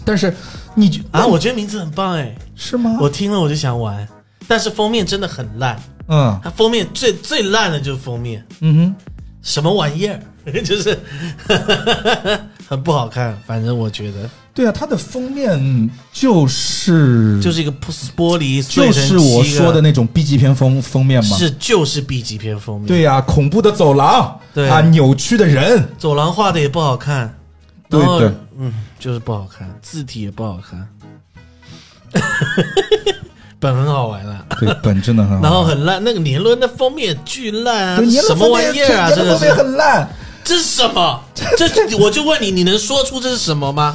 Speaker 3: 但是你就
Speaker 6: 啊，我觉得名字很棒哎，
Speaker 3: 是吗？
Speaker 6: 我听了我就想玩，但是封面真的很烂，
Speaker 3: 嗯。
Speaker 6: 它封面最最烂的就是封面，
Speaker 3: 嗯哼。
Speaker 6: 什么玩意儿，就是 很不好看。反正我觉得，
Speaker 3: 对啊，它的封面就是
Speaker 6: 就是一个玻璃
Speaker 3: 就是我说的那种 B 级片封封面嘛。
Speaker 6: 是就是 B 级片封面，
Speaker 3: 对呀、恐怖的走廊，
Speaker 6: 对。
Speaker 3: 啊，扭曲的人，
Speaker 6: 走廊画的也不好看，
Speaker 3: 对对
Speaker 6: 嗯，就是不好看，字体也不好看，本很好玩啊，
Speaker 3: 对，本真的很好。
Speaker 6: 然后很烂，那个年轮的封面巨烂啊，
Speaker 3: 对，
Speaker 6: 什么玩意儿啊？真的
Speaker 3: 封面
Speaker 6: 是，
Speaker 3: 很烂。
Speaker 6: 这是什么？这 我就问你，你能说出这是什么吗？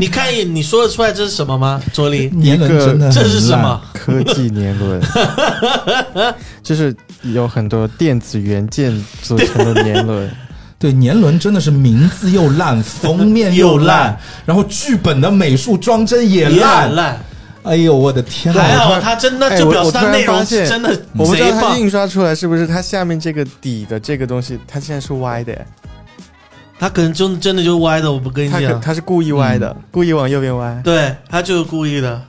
Speaker 6: 你看一眼，你说得出来这是什么吗？卓林，
Speaker 3: 年轮真的很烂
Speaker 6: 这是什么？？
Speaker 7: 科技年轮，就是有很多电子元件组成的年轮。
Speaker 3: 对，年轮真的是名字又烂，封面又
Speaker 6: 又
Speaker 3: 烂
Speaker 6: 烂，
Speaker 3: 然后剧本的美术装帧也
Speaker 6: 也
Speaker 3: 烂
Speaker 6: 很。烂，
Speaker 3: 哎呦，我的天
Speaker 6: 还
Speaker 3: 呐！
Speaker 6: 好他真的
Speaker 7: 哎
Speaker 6: 就表示
Speaker 7: 我我突然
Speaker 6: 他内容是真的
Speaker 7: 我不知道
Speaker 6: 贼棒。
Speaker 7: 它印刷出来是不是它下面这个底的这个东西，它现在是歪的，
Speaker 6: 他可能就真的就歪的，我不跟你讲，
Speaker 7: 它是故意歪的，故意往右边歪。
Speaker 6: 对他就是故意的。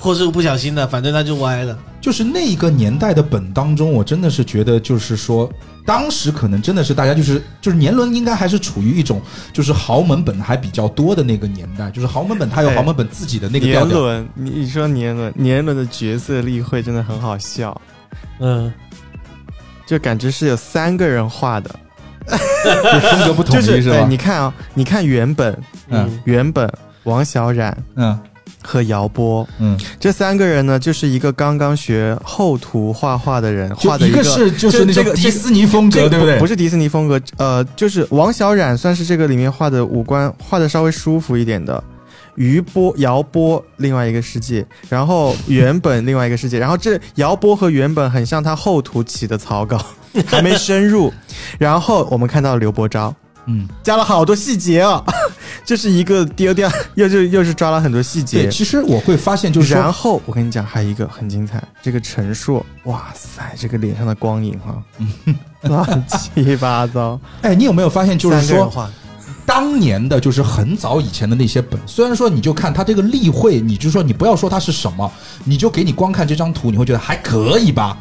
Speaker 6: 或是不小心的，反正他就歪了。
Speaker 3: 就是那一个年代的本当中，我真的是觉得，就是说，当时可能真的是大家就是就是年轮应该还是处于一种就是豪门本还比较多的那个年代，就是豪门本它有
Speaker 7: 哎
Speaker 3: 豪门本自己的那个调调，
Speaker 7: 年轮，你你说年轮，年轮的角色例会真的很好笑，
Speaker 6: 嗯，
Speaker 7: 就感觉是有三个人画的，
Speaker 3: 就风格不统
Speaker 7: 就是哎
Speaker 3: 一是吧？
Speaker 7: 你看啊，你看原本
Speaker 3: 嗯
Speaker 7: 原本王小冉
Speaker 3: 嗯
Speaker 7: 和姚波
Speaker 3: 嗯，
Speaker 7: 这三个人呢，就是一个刚刚学厚涂画画的人画的一个
Speaker 3: 是就是那
Speaker 7: 个
Speaker 3: 迪士尼风格，
Speaker 7: 这个
Speaker 3: 对不对？
Speaker 7: 不是迪士尼风格，呃，就是王小冉算是这个里面画的五官画的稍微舒服一点的。余波、姚波另外一个世界，然后原本另外一个世界，然后这姚波和原本很像他厚涂起的草稿，还没深入。然后我们看到刘伯昭
Speaker 3: 嗯，
Speaker 7: 加了好多细节啊，这是一个丢掉，又就又是抓了很多细节
Speaker 3: 对，。其实我会发现就是
Speaker 7: 然，后我跟你讲，还有一个很精彩，这个陈硕，哇塞，这个脸上的光影哈、乱七八糟。
Speaker 3: 哎，你有没有发现就是说，当年的就是很早以前的那些本，虽然说你就看他这个例会，你就说你不要说它是什么，你就给你光看这张图，你会觉得还可以吧。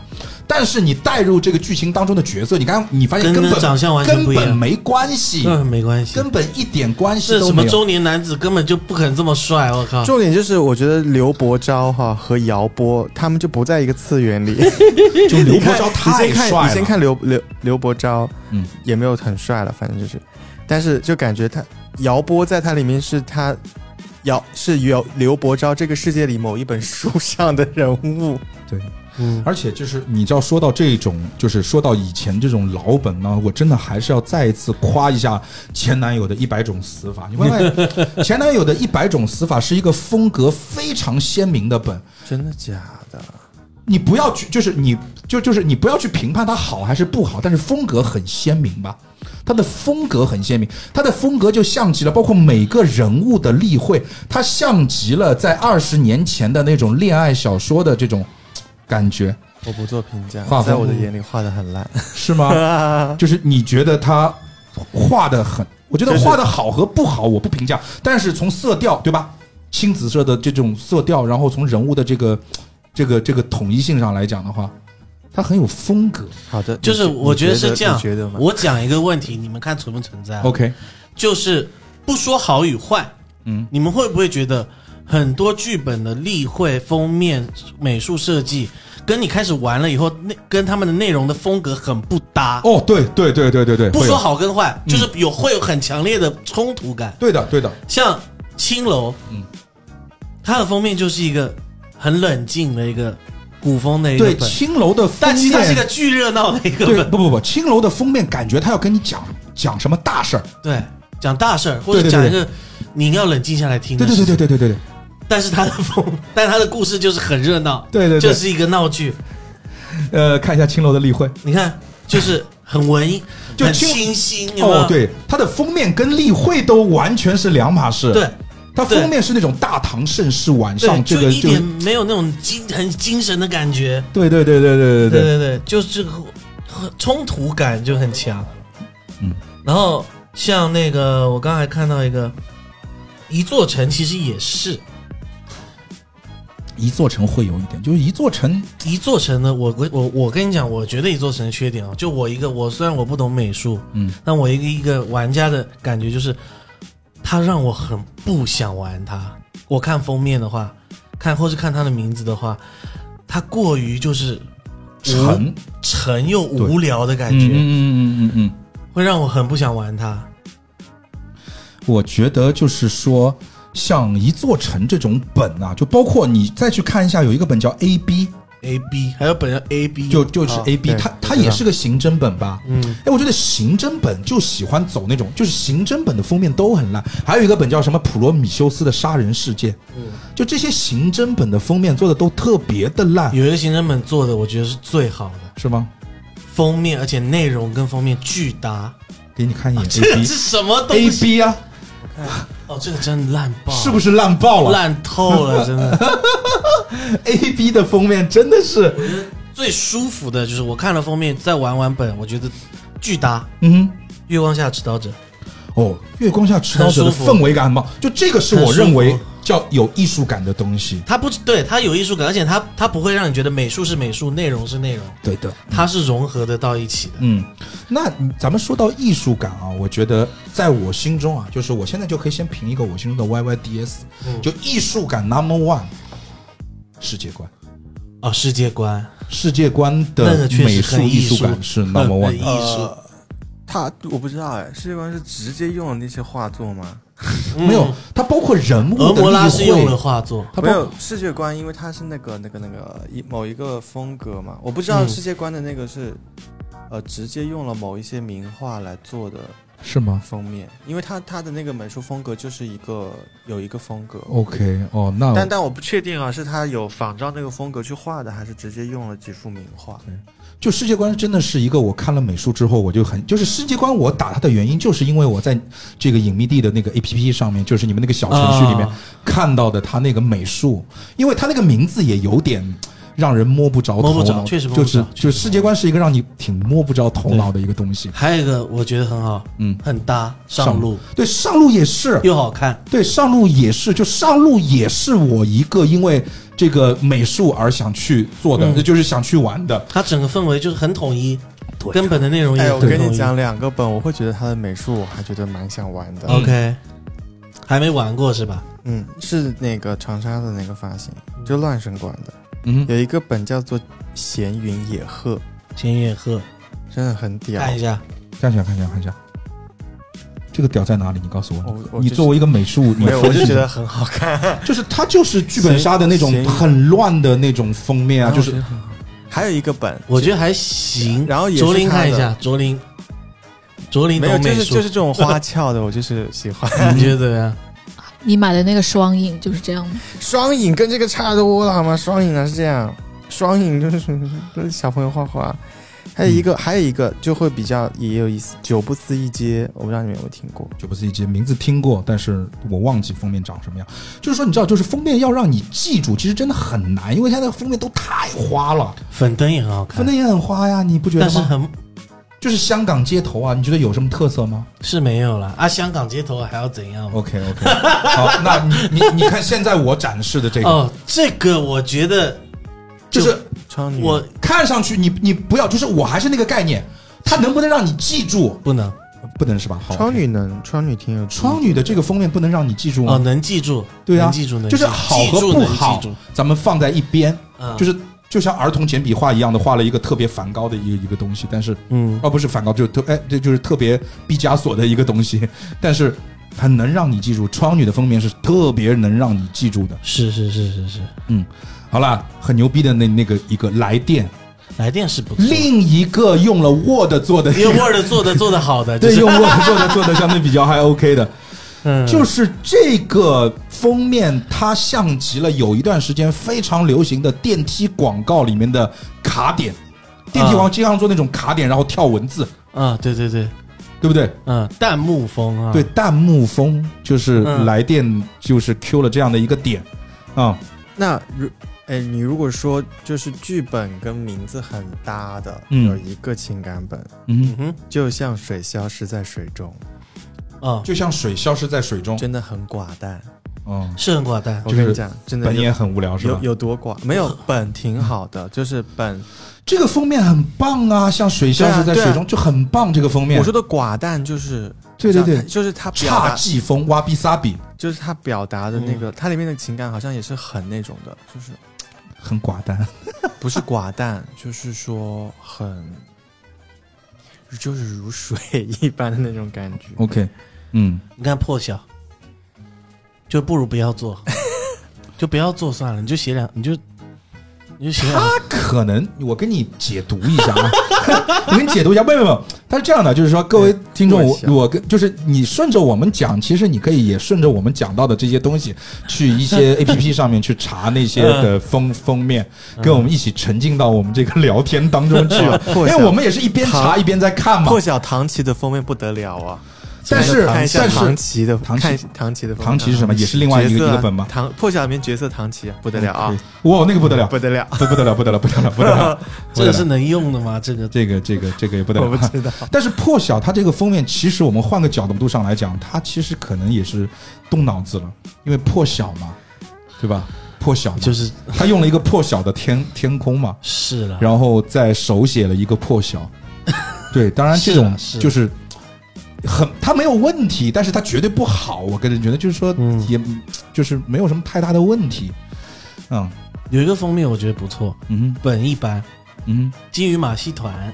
Speaker 3: 但是你带入这个剧情当中的角色，你刚刚你发现
Speaker 6: 跟
Speaker 3: 根本
Speaker 6: 那长相完全不一样，
Speaker 3: 根本没关系，
Speaker 6: 嗯，没关系。
Speaker 3: 根本一点关系
Speaker 6: 这什么
Speaker 3: 都没有。
Speaker 6: 中年男子根本就不可能这么帅，我靠！
Speaker 7: 重点就是，我觉得刘伯昭哈和姚波他们就不在一个次元里。
Speaker 3: 就刘伯昭太
Speaker 7: 你先看，
Speaker 3: 帅了，
Speaker 7: 你先看刘刘刘伯昭，
Speaker 3: 嗯，
Speaker 7: 也没有很帅了，反正就是，但是就感觉他姚波在他里面是他姚是姚刘伯昭这个世界里某一本书上的人物。
Speaker 3: 对。
Speaker 6: 嗯，
Speaker 3: 而且就是你知道，说到这种，就是说到以前这种老本呢，我真的还是要再一次夸一下前男友的一百种死法。你会发现，前男友的一百种死法是一个风格非常鲜明的本。
Speaker 7: 真的假的？
Speaker 3: 你不要去，就是你就就是你不要去评判它好还是不好，但是风格很鲜明吧。他的风格很鲜明，他的风格就像极了，包括每个人物的例会，他像极了在二十年前的那种恋爱小说的这种感觉，
Speaker 7: 我不做评价
Speaker 3: 画，
Speaker 7: 在我的眼里画的很烂。
Speaker 3: 是吗？就是你觉得他画的很，我觉得画的好和不好我不评价，但是从色调对吧，青紫色的这种色调，然后从人物的这个这个这个统一性上来讲的话，它很有风格。
Speaker 7: 好的，
Speaker 6: 就是我觉得是这样
Speaker 7: 你觉得吗？
Speaker 6: 我讲一个问题，你们看存不存在
Speaker 3: ？OK，
Speaker 6: 就是不说好与坏，
Speaker 3: 嗯，
Speaker 6: 你们会不会觉得很多剧本的例会、封面、美术设计，跟你开始玩了以后，那跟他们的内容的风格很不搭？
Speaker 3: 哦，对对对对对对，
Speaker 6: 不说，好跟坏，就是有会有很强烈的冲突感。
Speaker 3: 对的对的，
Speaker 6: 像青楼，
Speaker 3: 嗯。
Speaker 6: 嗯，它的封面就是一个很冷静的一个古风的一个
Speaker 3: 对，青楼的封
Speaker 6: 但其实它是一个，巨热闹的一个，
Speaker 3: 对不不不，青楼的封面感觉他要跟你讲讲什么大事儿，
Speaker 6: 对，讲大事儿或者讲一个你要冷静下来听
Speaker 3: 对。对对对对对对
Speaker 6: 但是他的风，但是他的故事就是很热闹，
Speaker 3: 对对对，
Speaker 6: 就是一个闹剧。
Speaker 3: 呃，看一下青楼的例会。
Speaker 6: 你看，就是很文艺，
Speaker 3: 就清
Speaker 6: 清新，有有
Speaker 3: 哦，对，它的封面跟例会都完全是两码事。，
Speaker 6: 对
Speaker 3: 它封面是那种大唐盛世晚上，这个就
Speaker 6: 就一点没有那种精很精神的感觉。
Speaker 3: 对对对对对对
Speaker 6: 对
Speaker 3: 对，
Speaker 6: 对对，就是这个很冲突感就很强。
Speaker 3: 嗯，
Speaker 6: 然后像那个，我刚才看到一个一座城，其实也是
Speaker 3: 一座城会有一点，就是一座城，
Speaker 6: 一座城呢。我我我我跟你讲，我觉得一座城的缺点啊，就我一个，我虽然我不懂美术，
Speaker 3: 嗯，
Speaker 6: 但我一个一个玩家的感觉就是，它让我很不想玩它。我看封面的话，看或是看它的名字的话，它过于就是
Speaker 3: 沉，
Speaker 6: 沉又无聊的感觉，
Speaker 3: 嗯嗯嗯嗯嗯嗯，
Speaker 6: 会让我很不想玩它。
Speaker 3: 我觉得就是说，像一座城这种本啊，就包括你再去看一下，有一个本叫 A
Speaker 6: B，A B 还有本叫 A B，
Speaker 3: 就就是
Speaker 7: 哦
Speaker 3: A B，、
Speaker 7: 对
Speaker 3: 它它也是个刑侦本吧？
Speaker 6: 嗯，
Speaker 3: 哎，我觉得刑侦本就喜欢走那种，就是刑侦本的封面都很烂。还有一个本叫什么《普罗米修斯的杀人事件》，
Speaker 6: 嗯
Speaker 3: 就这些刑侦本的封面做的都特别的烂，
Speaker 6: 有一个刑侦本做的，我觉得是最好的
Speaker 3: 是吗？
Speaker 6: 封面，而且内容跟封面巨搭。
Speaker 3: 给你看一眼
Speaker 6: 这
Speaker 3: A
Speaker 6: 个
Speaker 3: B
Speaker 6: 是什么东西
Speaker 3: A
Speaker 6: 西
Speaker 3: ？B 啊，
Speaker 6: 哦，这个真烂爆，
Speaker 3: 是不是烂爆了
Speaker 6: 烂透了？真的。
Speaker 3: ？A B 的封面真的是，
Speaker 6: 最舒服的就是我看了封面，再玩玩本，我觉得巨搭。
Speaker 3: 嗯
Speaker 6: 月光下指导者，
Speaker 3: 哦，月光下持刀者的氛围感很棒，就这个是我认为叫有艺术感的东西。
Speaker 6: 它不对，它有艺术感，而且它它不会让你觉得美术是美术，内容是内容，
Speaker 3: 对的，
Speaker 6: 它是融合的到一起的。
Speaker 3: 嗯，那咱们说到艺术感啊，我觉得在我心中啊，就是我现在就可以先评一个我心中的 YYDS，、
Speaker 6: 嗯。
Speaker 3: 就艺术感 Number One，世界观。
Speaker 6: 哦，世界观。
Speaker 3: 世界观的美术艺
Speaker 6: 术。
Speaker 3: 术感是 Number One
Speaker 6: 艺
Speaker 3: 的。
Speaker 7: 他我不知道哎，世界观是直接用了那些画作吗？
Speaker 3: 没有，它包括人物
Speaker 6: 嗯俄摩拉是用了，画作，
Speaker 3: 它
Speaker 7: 没有世界观，因为它是那个那个那个一某一个风格嘛，我不知道
Speaker 6: 嗯
Speaker 7: 世界观的那个是、呃直接用了某一些名画来做的
Speaker 3: 是吗
Speaker 7: 封面，因为它它的那个美术风格就是一个有一个风格
Speaker 3: ，？OK，哦，那
Speaker 7: 但但我不确定啊，是他有仿照那个风格去画的，还是直接用了几幅名画？
Speaker 3: 就世界观真的是一个，我看了美术之后，我就很就是世界观，我打它的原因，就是因为我在这个隐秘地的那个 A P P 上面，就是你们那个小程序里面
Speaker 6: 啊。
Speaker 3: 看到的它那个美术，因为它那个名字也有点让人摸不着
Speaker 6: 摸不着
Speaker 3: 头脑，
Speaker 6: 确实
Speaker 3: 就是世界观是一个让你挺摸不着头脑的一个东西。
Speaker 6: 还有一个我觉得很好，
Speaker 3: 嗯，
Speaker 6: 很搭，上路。
Speaker 3: 对，上路也是，
Speaker 6: 又好看，
Speaker 3: 对，上路也是，就上路也是我一个因为这个美术而想去做的，
Speaker 6: 嗯
Speaker 3: 那就是想去玩的。
Speaker 6: 它整个氛围就是很统一，
Speaker 3: 对
Speaker 6: 根本的内容也
Speaker 7: 哎，
Speaker 6: 很统一。
Speaker 7: 我跟你讲两个本，我会觉得它的美术我还觉得蛮想玩的。
Speaker 6: ，OK，还没玩过是吧？
Speaker 7: 嗯，是那个长沙的那个发型，就乱神馆的，
Speaker 3: 嗯，
Speaker 7: 有一个本叫做《闲云野鹤》，
Speaker 6: 闲云野鹤，
Speaker 7: 真的很屌。
Speaker 6: 看一下，
Speaker 3: 看一下，看一下，看一下，这个屌在哪里？你告诉我。
Speaker 7: 我我就是
Speaker 3: 你作为一个美术，你
Speaker 7: 没有，我就觉得很好看。
Speaker 3: 就是它就是剧本杀的那种很乱的那种封面啊，就是
Speaker 7: 还有一个本，
Speaker 6: 我觉得还行。
Speaker 7: 然后也
Speaker 6: 卓林看一下，卓林，卓林
Speaker 7: 没有，
Speaker 6: 美术，
Speaker 7: 就是就是这种花俏的，我就是喜欢。
Speaker 6: 你觉得怎么样？
Speaker 5: 你买的那个双影就是这样吗？
Speaker 7: 双影跟这个差多了好吗？双影啊是这样，双影就是 都是小朋友画画。还有一个，还有一个就会比较也有意思，九不思一街，我不知道你们有没有听过。
Speaker 3: 九不思一街名字听过，但是我忘记封面长什么样。就是说，你知道，就是封面要让你记住，其实真的很难，因为它那个封面都太花了，
Speaker 6: 粉灯也很好看
Speaker 3: 粉灯也很花呀，你不觉得吗？
Speaker 6: 但是很
Speaker 3: 就是香港街头啊，你觉得有什么特色吗
Speaker 6: 是没有了啊。香港街头还要怎样
Speaker 3: ？？OK OK，好，那你你你看现在我展示的这个，
Speaker 6: 哦，这个我觉得
Speaker 3: 就是
Speaker 6: 我
Speaker 3: 看上去你你不要，就是我还是那个概念，它能不能让你记住？
Speaker 6: 不能
Speaker 3: 不能是吧？好，
Speaker 7: 窗女能，窗女挺有
Speaker 3: 窗女的这个封面不能让你记住吗？
Speaker 6: 哦，能记住，
Speaker 3: 对啊
Speaker 6: 能记住，能
Speaker 3: 就是好和
Speaker 6: 记住能
Speaker 3: 不好，咱们放在一边，
Speaker 6: 嗯
Speaker 3: 就是就像儿童简笔画一样的，画了一个特别梵高的一个一个东西，但是
Speaker 6: 嗯，
Speaker 3: 哦不是梵高，就特哎这就是特别毕加索的一个东西，但是很能让你记住。窗女的封面是特别能让你记住的。
Speaker 6: 是是是是是，
Speaker 3: 好啦，很牛逼的那那个一个来电，
Speaker 6: 来电是不错，
Speaker 3: 另一个用了 Word 做的，
Speaker 6: 用 Word 做的做的好的，就
Speaker 3: 对，用 Word 做的做的相对比较还 OK 的，
Speaker 6: 嗯。
Speaker 3: 就是这个封面，它像极了有一段时间非常流行的电梯广告里面的卡点。电梯广告经常做那种卡点，然后跳文字，
Speaker 6: 啊，对对对，
Speaker 3: 对不对？
Speaker 6: 嗯，弹幕风啊，
Speaker 3: 对，，弹幕风就是
Speaker 6: 嗯。
Speaker 3: 来电，就是 Q 了这样的一个点。啊。
Speaker 7: 那如哎，你如果说就是剧本跟名字很搭的，
Speaker 3: 嗯
Speaker 7: 有一个情感本，
Speaker 3: 嗯
Speaker 6: 嗯，哼，
Speaker 7: 就像水消失在水中，
Speaker 6: 啊，
Speaker 3: 就像水消失在水中，
Speaker 7: 真的很寡淡。
Speaker 3: 嗯，
Speaker 6: 是很寡淡，
Speaker 7: 我跟你讲，真的有
Speaker 3: 本也很无聊，是吧
Speaker 7: 有？有多寡？没有本挺好的，就是本。
Speaker 3: 这个封面很棒啊，像水消失在
Speaker 7: 对啊啊
Speaker 3: 水中就很棒。这个封面，
Speaker 7: 我说的寡淡就是，
Speaker 3: 对对对
Speaker 7: 就是他表
Speaker 3: 侘，寂风哇比萨比，
Speaker 7: 就是他表达的那个，它里面的情感好像也是很那种的，就是
Speaker 3: 很寡淡。
Speaker 7: 不是寡淡，就是说很，就是如水 一般的那种感觉。
Speaker 3: OK，嗯，
Speaker 6: 你看破晓，就不如不要做，就不要做算了，你就写两，你就你就写，
Speaker 3: 他可能我跟你解读一下啊，我 跟你解读一下，不不不，他是这样的，就是说各位听众，我我跟就是你顺着我们讲，其实你可以也顺着我们讲到的这些东西，去一些 A P P 上面去查那些的封封面，跟我们一起沉浸到我们这个聊天当中去，因为我们也是一边查一边在看嘛。
Speaker 7: 破。晓唐琪的封面不得了啊！
Speaker 3: 但是
Speaker 7: 看一下
Speaker 3: 但是
Speaker 7: 唐琪的，
Speaker 3: 唐琪
Speaker 7: 看唐琪的，
Speaker 3: 唐琪是什么？也是另外一个一个本吗？
Speaker 7: 唐破晓里面角色唐琪啊，不得了啊，
Speaker 3: 哇，那个不得了，
Speaker 7: 不得了，
Speaker 3: 不不得了，不得了，不得了，不得了，
Speaker 6: 这个是能用的吗？这个
Speaker 3: 这个这个这个也不得
Speaker 7: 我不。知道。
Speaker 3: 但是破晓它这个封面，其实我们换个角度上来讲，它其实可能也是动脑子了，因为破晓嘛，对吧？破晓
Speaker 6: 就是
Speaker 3: 他用了一个破晓的天天空嘛，
Speaker 6: 是了，
Speaker 3: 然后再手写了一个破晓。对，当然这种就是很，它没有问题，但是它绝对不好。我个人觉得，就是说
Speaker 6: 嗯
Speaker 3: 也就是没有什么太大的问题。嗯
Speaker 6: 有一个封面我觉得不错，
Speaker 3: 嗯
Speaker 6: 本一般，
Speaker 3: 嗯，
Speaker 6: 金鱼马戏团，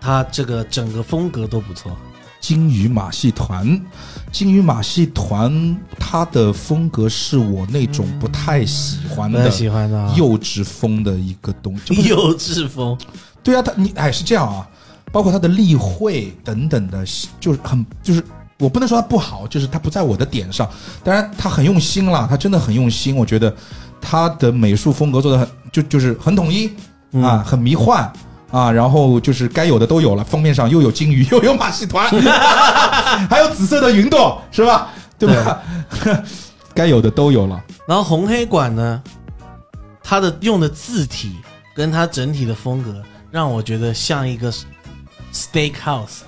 Speaker 6: 它这个整个风格都不错。
Speaker 3: 金鱼马戏团，金鱼马戏团，它的风格是我那种不太喜欢的
Speaker 6: 不太喜欢的啊
Speaker 3: 幼稚风的一个东西。
Speaker 6: 幼稚风，
Speaker 3: 对啊，他你哎是这样啊，包括他的例会等等的，就是很就是我不能说他不好，就是他不在我的点上。当然他很用心啦，他真的很用心，我觉得他的美术风格做的很就就是很统一啊，很迷幻。啊，然后就是该有的都有了，封面上又有金鱼，又有马戏团，还有紫色的云朵，是吧？对吧？该有的都有了。
Speaker 6: 然后红黑馆呢，它的用的字体跟它整体的风格，让我觉得像一个 steakhouse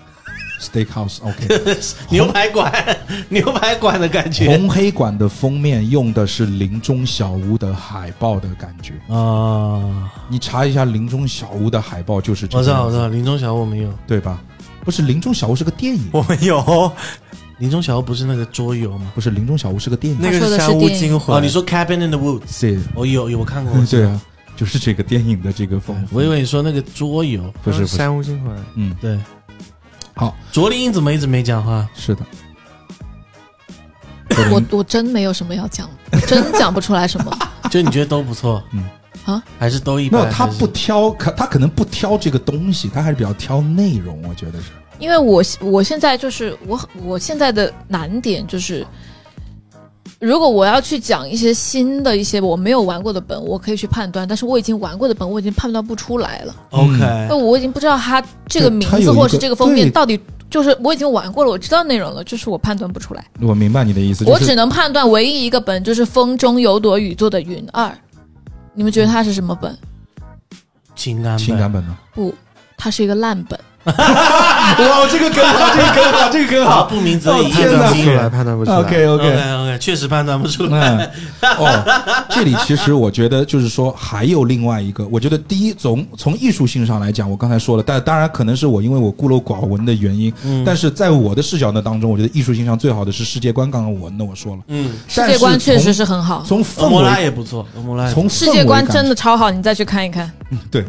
Speaker 3: Steakhouse OK，
Speaker 6: 牛排馆牛排馆的感觉。
Speaker 3: 红黑馆的封面用的是林中小屋的海报的感觉。
Speaker 6: 啊！
Speaker 3: 你查一下林中小屋的海报，就是这
Speaker 6: 我知道，我知道，林中小屋我们有，
Speaker 3: 对吧？不是林中小屋是个电影，
Speaker 7: 我们有。
Speaker 6: 林中小屋不是那个桌游吗？
Speaker 3: 不是林中小屋是个电影。
Speaker 7: 那个
Speaker 5: 是
Speaker 7: 山屋惊魂，
Speaker 6: 哦，你说 Cabin in the Woods，
Speaker 3: 是，
Speaker 6: 我有有我看过，
Speaker 3: 对啊，就是这个电影的这个风格。
Speaker 6: 我以为你说那个桌游，
Speaker 3: 不是不是，
Speaker 7: 山屋惊魂，
Speaker 3: 嗯，
Speaker 6: 对。
Speaker 3: 好，
Speaker 6: 卓林英怎么一直没讲话？
Speaker 3: 是的。
Speaker 5: 我我真没有什么要讲，真讲不出来什么。
Speaker 6: 就你觉得都不错，
Speaker 3: 嗯
Speaker 5: 啊，
Speaker 6: 还是都一般？
Speaker 3: 他不挑，可他可能不挑这个东西，他还是比较挑内容，我觉得是。
Speaker 5: 因为我我现在就是我我现在的难点就是，如果我要去讲一些新的一些我没有玩过的本，我可以去判断，但是我已经玩过的本，我已经判断不出来了，
Speaker 3: 嗯
Speaker 6: OK，
Speaker 5: 那我已经不知道它这个名字或者是这个封面到底就是我已经玩过了，我知道内容了，就是我判断不出来，
Speaker 3: 我明白你的意思，就是
Speaker 5: 我只能判断唯一一个本就是风中有朵雨做的云二，你们觉得它是什么本？
Speaker 6: 情感
Speaker 3: 情感本呢。
Speaker 5: 不，它是一个烂本。
Speaker 3: 哇，这个更好，这个更好，这个更
Speaker 6: 好，不鸣则已，
Speaker 3: 哦天哪
Speaker 6: 一鸣惊
Speaker 7: 出来。判断不出来。
Speaker 3: OK
Speaker 6: OK OK，OK，确实判断不出来。
Speaker 3: 嗯，哦，这里其实我觉得就是说还有另外一个，我觉得第一从从艺术性上来讲，我刚才说了，但当然可能是我因为我孤陋寡闻的原因，
Speaker 6: 嗯
Speaker 3: 但是在我的视角呢当中，我觉得艺术性上最好的是世界观。刚刚我那我说了，
Speaker 6: 嗯，
Speaker 5: 世界观确实是很好，
Speaker 3: 从氛围
Speaker 6: 也不错，
Speaker 3: 从
Speaker 5: 世界观真的超好，你再去看一看。
Speaker 3: 嗯对。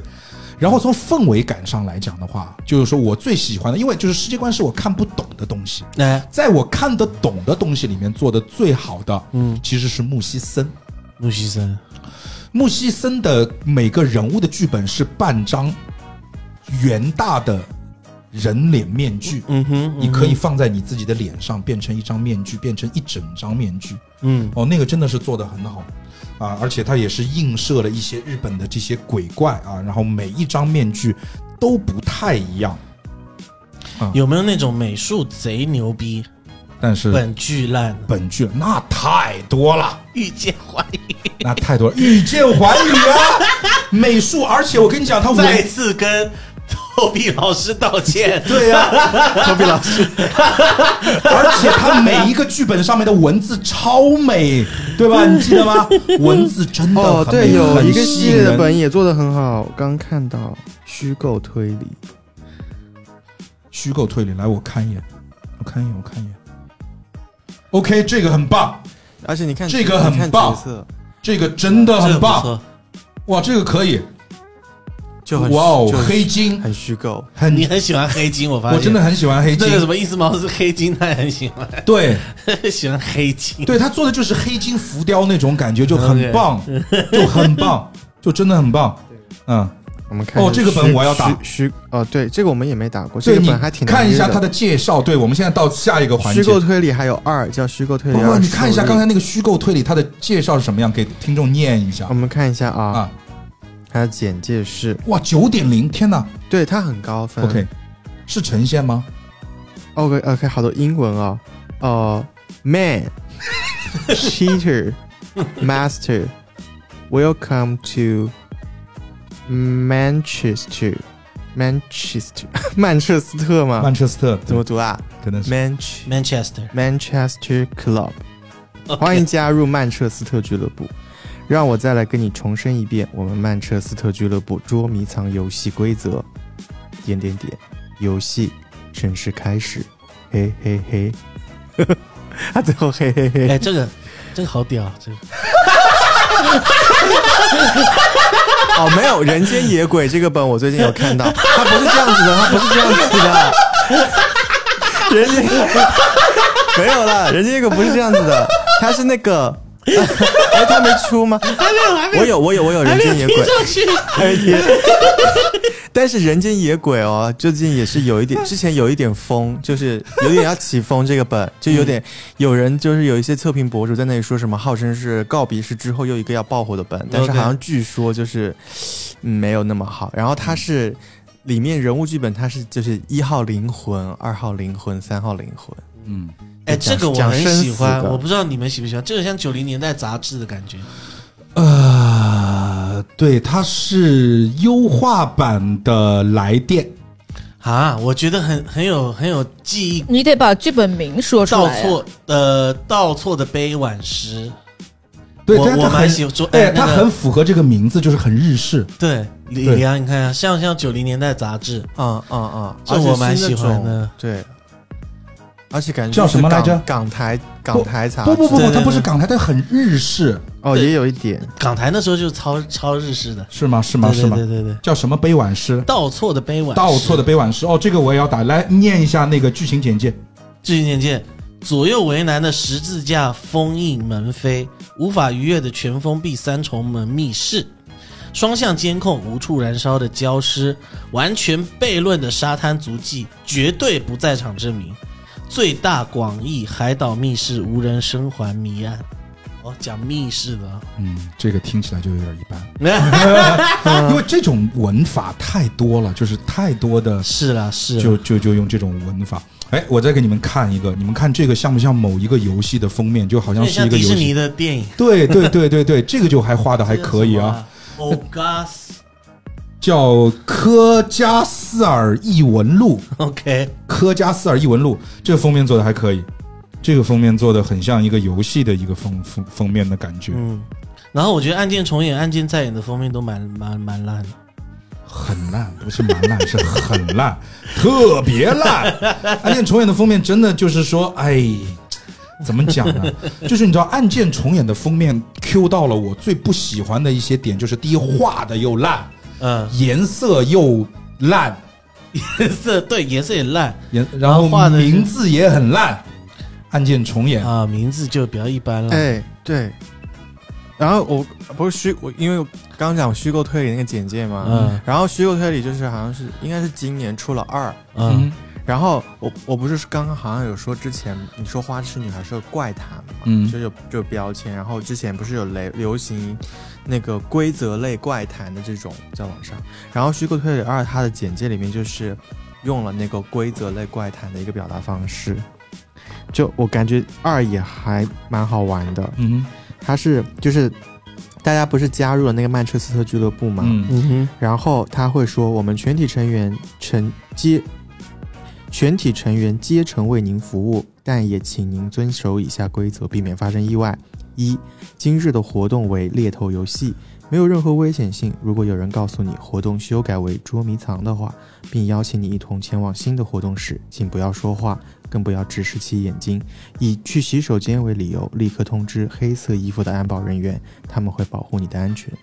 Speaker 3: 然后从氛围感上来讲的话，就是说我最喜欢的，因为就是世界观是我看不懂的东西，
Speaker 6: 哎，
Speaker 3: 在我看得懂的东西里面做的最好的，
Speaker 6: 嗯，
Speaker 3: 其实是木西森。
Speaker 6: 木西森，
Speaker 3: 木西森的每个人物的剧本是半张圆大的人脸面具，
Speaker 6: 嗯哼，
Speaker 3: 你可以放在你自己的脸上，变成一张面具，变成一整张面具。
Speaker 6: 嗯，
Speaker 3: 哦，那个真的是做的很好啊，而且它也是映射了一些日本的这些鬼怪啊，然后每一张面具都不太一样，
Speaker 6: 有没有那种美术贼牛逼，
Speaker 3: 但是
Speaker 6: 本剧烂？
Speaker 3: 本剧那太多了。
Speaker 6: 遇见怀疑，
Speaker 3: 那太多了，遇见寰宇啊，美术，而且我跟你讲，他
Speaker 6: 再次跟透壁老师道歉。
Speaker 3: 对呀、托比老师，而且他每一个剧本上面的文字超美，对吧？你记得吗？文字真的
Speaker 7: 哦，
Speaker 3: 很美
Speaker 7: 对，有一个系列的本也做的很好，刚看到虚构推理，
Speaker 3: 虚构推理，来我看一眼，我看一眼，我看一眼。OK，这个很棒，
Speaker 7: 而且你看
Speaker 3: 这个很棒。这个真的很棒，哇，这个可以，
Speaker 7: 就很
Speaker 3: 哇哦
Speaker 7: 就，
Speaker 3: 黑金
Speaker 7: 很虚构，
Speaker 3: 很，
Speaker 6: 你很喜欢黑金，我发现。
Speaker 3: 我真的很喜欢黑金
Speaker 6: 那，个什么意思吗？是黑金，他也很喜欢，
Speaker 3: 对
Speaker 6: 喜欢黑金。
Speaker 3: 对，他做的就是黑金浮雕那种感觉，就很棒，就很棒，就真的很棒，嗯。
Speaker 7: 我们看
Speaker 3: 哦这个本我要打
Speaker 7: 虚虚哦，对，这个我们也没打过，这个本还挺
Speaker 3: 看一下它的介绍。对，我们现在到下一个环节。
Speaker 7: 虚构推理还有二叫虚构推理
Speaker 3: 不不，
Speaker 7: 二，
Speaker 3: 你看一下刚才那个虚构推理，它的介绍是什么样？给听众念一下
Speaker 7: 我们看一下啊，
Speaker 3: 啊！
Speaker 7: 它的简介是，
Speaker 3: 哇，九点零，天哪
Speaker 7: 对它很高分
Speaker 3: ！OK，是呈现吗
Speaker 7: ？OK OK，好多英文哦，呃、man cheater master welcome to Manchester Manchester 曼彻斯特吗？
Speaker 3: 曼彻斯特
Speaker 7: 怎么读啊
Speaker 3: 可能是
Speaker 7: ？Manch Manchester，Manchester Club，欢迎加入曼彻斯特俱乐部。让我再来跟你重申一遍，我们曼彻斯特俱乐部捉迷藏游戏规则：点点点，游戏正式开始，嘿嘿嘿。他最后嘿嘿嘿，
Speaker 6: 哎，这个这个好屌，这个。
Speaker 7: 哦，没有《人间野鬼》这个本，我最近有看到，它不是这样子的，它不是这样子的。人间没有了，《人间野鬼》不是这样子的，它是那个，哎，他没出吗？
Speaker 6: 还没有，还没有，
Speaker 7: 我有，我有，我有《
Speaker 6: 还没有
Speaker 7: 人间野鬼》。
Speaker 6: 听上去。
Speaker 7: 还没贴。但是《人间野鬼》哦，最近也是有一点，之前有一点疯，就是有点要起风。这个本就有点有人就是有一些测评博主在那里说什么，号称是告别式之后又一个要爆火的本，但是好像据说就是、嗯没有那么好。然后它是里面人物剧本，它是就是一号灵魂、二号灵魂、三号灵魂。
Speaker 3: 嗯，
Speaker 6: 哎，这个我很喜欢，我不知道你们喜不喜欢，这个像九零年代杂志的感觉。
Speaker 3: 呃，对，它是优化版的来电，
Speaker 6: 啊，我觉得很很有很有记忆。
Speaker 5: 你得把剧本名说出来、啊。
Speaker 6: 错呃，倒错的悲婉诗，
Speaker 3: 对，
Speaker 6: 我我蛮喜欢哎，那
Speaker 3: 它
Speaker 6: 个
Speaker 3: 很符合这个名字，就是很日式。
Speaker 6: 对李
Speaker 3: 对
Speaker 6: 李安，你看啊，像像九零年代杂志，
Speaker 7: 嗯嗯嗯，
Speaker 6: 这我蛮喜欢的。
Speaker 7: 对，而且感觉
Speaker 3: 叫什么来着
Speaker 7: 港港台港台茶
Speaker 3: 不不不不，它不是港台，它很日式，
Speaker 7: 哦，也有一点。
Speaker 6: 港台那时候就超超日式的，
Speaker 3: 是吗？是吗？是吗
Speaker 6: 对？对对对，
Speaker 3: 叫什么杯碗诗？
Speaker 6: 倒错的悲婉诗，
Speaker 3: 倒错的杯碗诗。哦，这个我也要打来念一下那个剧情简介。
Speaker 6: 剧情简介：左右为难的十字架封印门扉，无法逾越的全封闭三重门密室，双向监控无处燃烧的焦尸，完全悖论的沙滩足迹，绝对不在场证明，最大广义海岛密室无人生还谜案。哦，讲密室的啊，
Speaker 3: 嗯，这个听起来就有点一般，
Speaker 6: 嗯
Speaker 3: 因为这种文法太多了，就是太多的，
Speaker 6: 是啦是啦，
Speaker 3: 就就就用这种文法。哎，我再给你们看一个，你们看这个像不像某一个游戏的封面？就好像是一个游
Speaker 6: 迪士尼。的电影，
Speaker 3: 对对对对对，这个就还画的还 可以啊，叫《科加斯尔异闻录》。
Speaker 6: ，OK，
Speaker 3: 科加斯尔异闻录，这个封面做的还可以，这个封面做的很像一个游戏的一个封封封面的感觉，
Speaker 6: 嗯。然后我觉得《案件重演》《案件再演》的封面都蛮蛮蛮烂的。
Speaker 3: 很烂，不是蛮烂，是很烂，特别烂。案件重演的封面真的就是说，哎，怎么讲呢？就是你知道，案件重演的封面 Q 到了我最不喜欢的一些点，就是第一画的又烂，
Speaker 6: 嗯，
Speaker 3: 颜色又烂，
Speaker 6: 颜色对颜色也烂。
Speaker 3: 颜然后
Speaker 6: 画的
Speaker 3: 名字也很烂。案件重演，
Speaker 6: 啊，名字就比较一般了。
Speaker 7: 哎，对。然后我不是虚我，因为我刚刚讲虚构推理那个简介嘛，
Speaker 6: 嗯。
Speaker 7: 然后虚构推理就是好像是应该是今年出了二，
Speaker 6: 嗯，
Speaker 7: 然后我我不是刚刚好像有说之前你说花痴女孩是个怪谈嘛，
Speaker 3: 嗯。
Speaker 7: 就有就有标签，然后之前不是有流流行那个规则类怪谈的这种在网上，然后虚构推理二它的简介里面就是用了那个规则类怪谈的一个表达方式，就我感觉二也还蛮好玩的，
Speaker 3: 嗯
Speaker 7: 它是就是大家不是加入了那个曼彻斯特俱乐部嘛，
Speaker 3: 嗯。
Speaker 6: 嗯哼，
Speaker 7: 然后他会说，我们全体成员成皆全体成员皆诚为您服务，但也请您遵守以下规则，避免发生意外。一，今日的活动为猎头游戏，没有任何危险性。如果有人告诉你活动修改为捉迷藏的话，并邀请你一同前往新的活动时，请不要说话，更不要直视其眼睛，以去洗手间为理由，立刻通知黑色衣服的安保人员，他们会保护你的安全。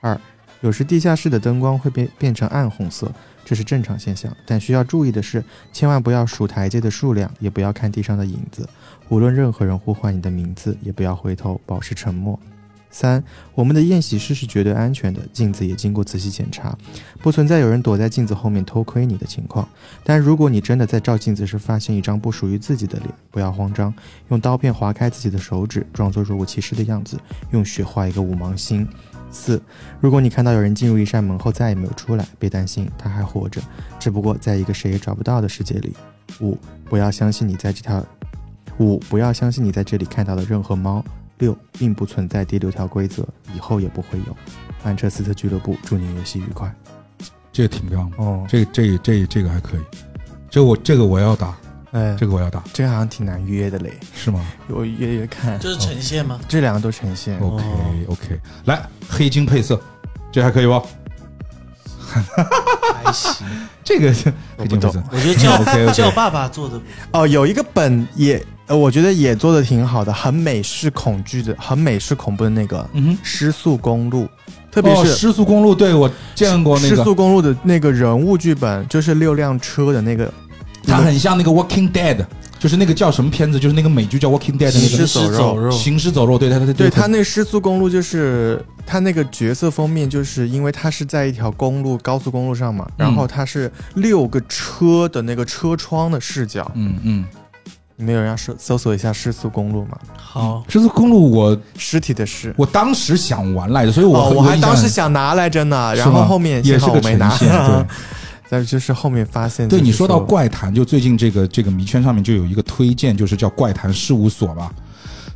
Speaker 7: 二，有时地下室的灯光会变变成暗红色，这是正常现象，但需要注意的是，千万不要数台阶的数量，也不要看地上的影子。无论任何人呼唤你的名字，也不要回头，保持沉默。三，我们的宴席室是绝对安全的，镜子也经过仔细检查，不存在有人躲在镜子后面偷窥你的情况。但如果你真的在照镜子时发现一张不属于自己的脸，不要慌张，用刀片划开自己的手指，装作若无其事的样子，用血画一个五芒星。四，如果你看到有人进入一扇门后再也没有出来，别担心，他还活着，只不过在一个谁也找不到的世界里。五，不要相信你在这条，五，不要相信你在这里看到的任何猫。六，并不存在第六条规则，以后也不会有。曼彻斯特俱乐部，祝你游戏愉快。
Speaker 3: 这个挺棒的，
Speaker 7: 哦，
Speaker 3: 这个这个这个这个还可以，这个我这个我要打，
Speaker 7: 哎，
Speaker 3: 这个我要打，
Speaker 7: 这个好像挺难约的嘞，
Speaker 3: 是吗
Speaker 7: 我约约看。
Speaker 6: 这是呈现吗？
Speaker 7: 这两个都呈现。
Speaker 3: ？OK OK，来黑金配色，这还可以不？
Speaker 6: 还行，
Speaker 3: 这个
Speaker 7: 我不懂
Speaker 3: 黑金配色，
Speaker 6: 我觉得叫 叫爸爸做的
Speaker 7: 哦，有一个本也，呃，我觉得也做的挺好的，很美式恐惧的，很美式恐怖的那个《
Speaker 3: 嗯哼。
Speaker 7: 失速公路》，特别
Speaker 3: 哦
Speaker 7: 是
Speaker 3: 失速公路，对我见过那
Speaker 7: 失
Speaker 3: 个，
Speaker 7: 速公路的那个人物剧本，就是六辆车的那个，
Speaker 3: 它很像那个《Walking Dead》，就是那个叫什么片子，就是那个美剧叫《Walking Dead》的那个
Speaker 7: 行尸走肉，
Speaker 3: 行尸走肉，对对对
Speaker 7: 对他那个失速公路，就是他那个角色封面，就是因为他是在一条公路高速公路上嘛，
Speaker 3: 嗯
Speaker 7: 然后他是六个车的那个车窗的视角，
Speaker 3: 嗯嗯，
Speaker 7: 你们有人要搜搜索一下失速公路吗？
Speaker 6: 好，
Speaker 3: 失速公路我
Speaker 7: 尸体的尸。
Speaker 3: 我当时想玩来着，所以我
Speaker 7: 哦，我还当时想拿来着呢，然后后面
Speaker 3: 也是个
Speaker 7: 没拿，
Speaker 3: 对。
Speaker 7: 但是就是后面发现、
Speaker 3: 对你说到怪谈，就最近这个这个迷圈上面就有一个推荐，就是叫怪谈事务所吧。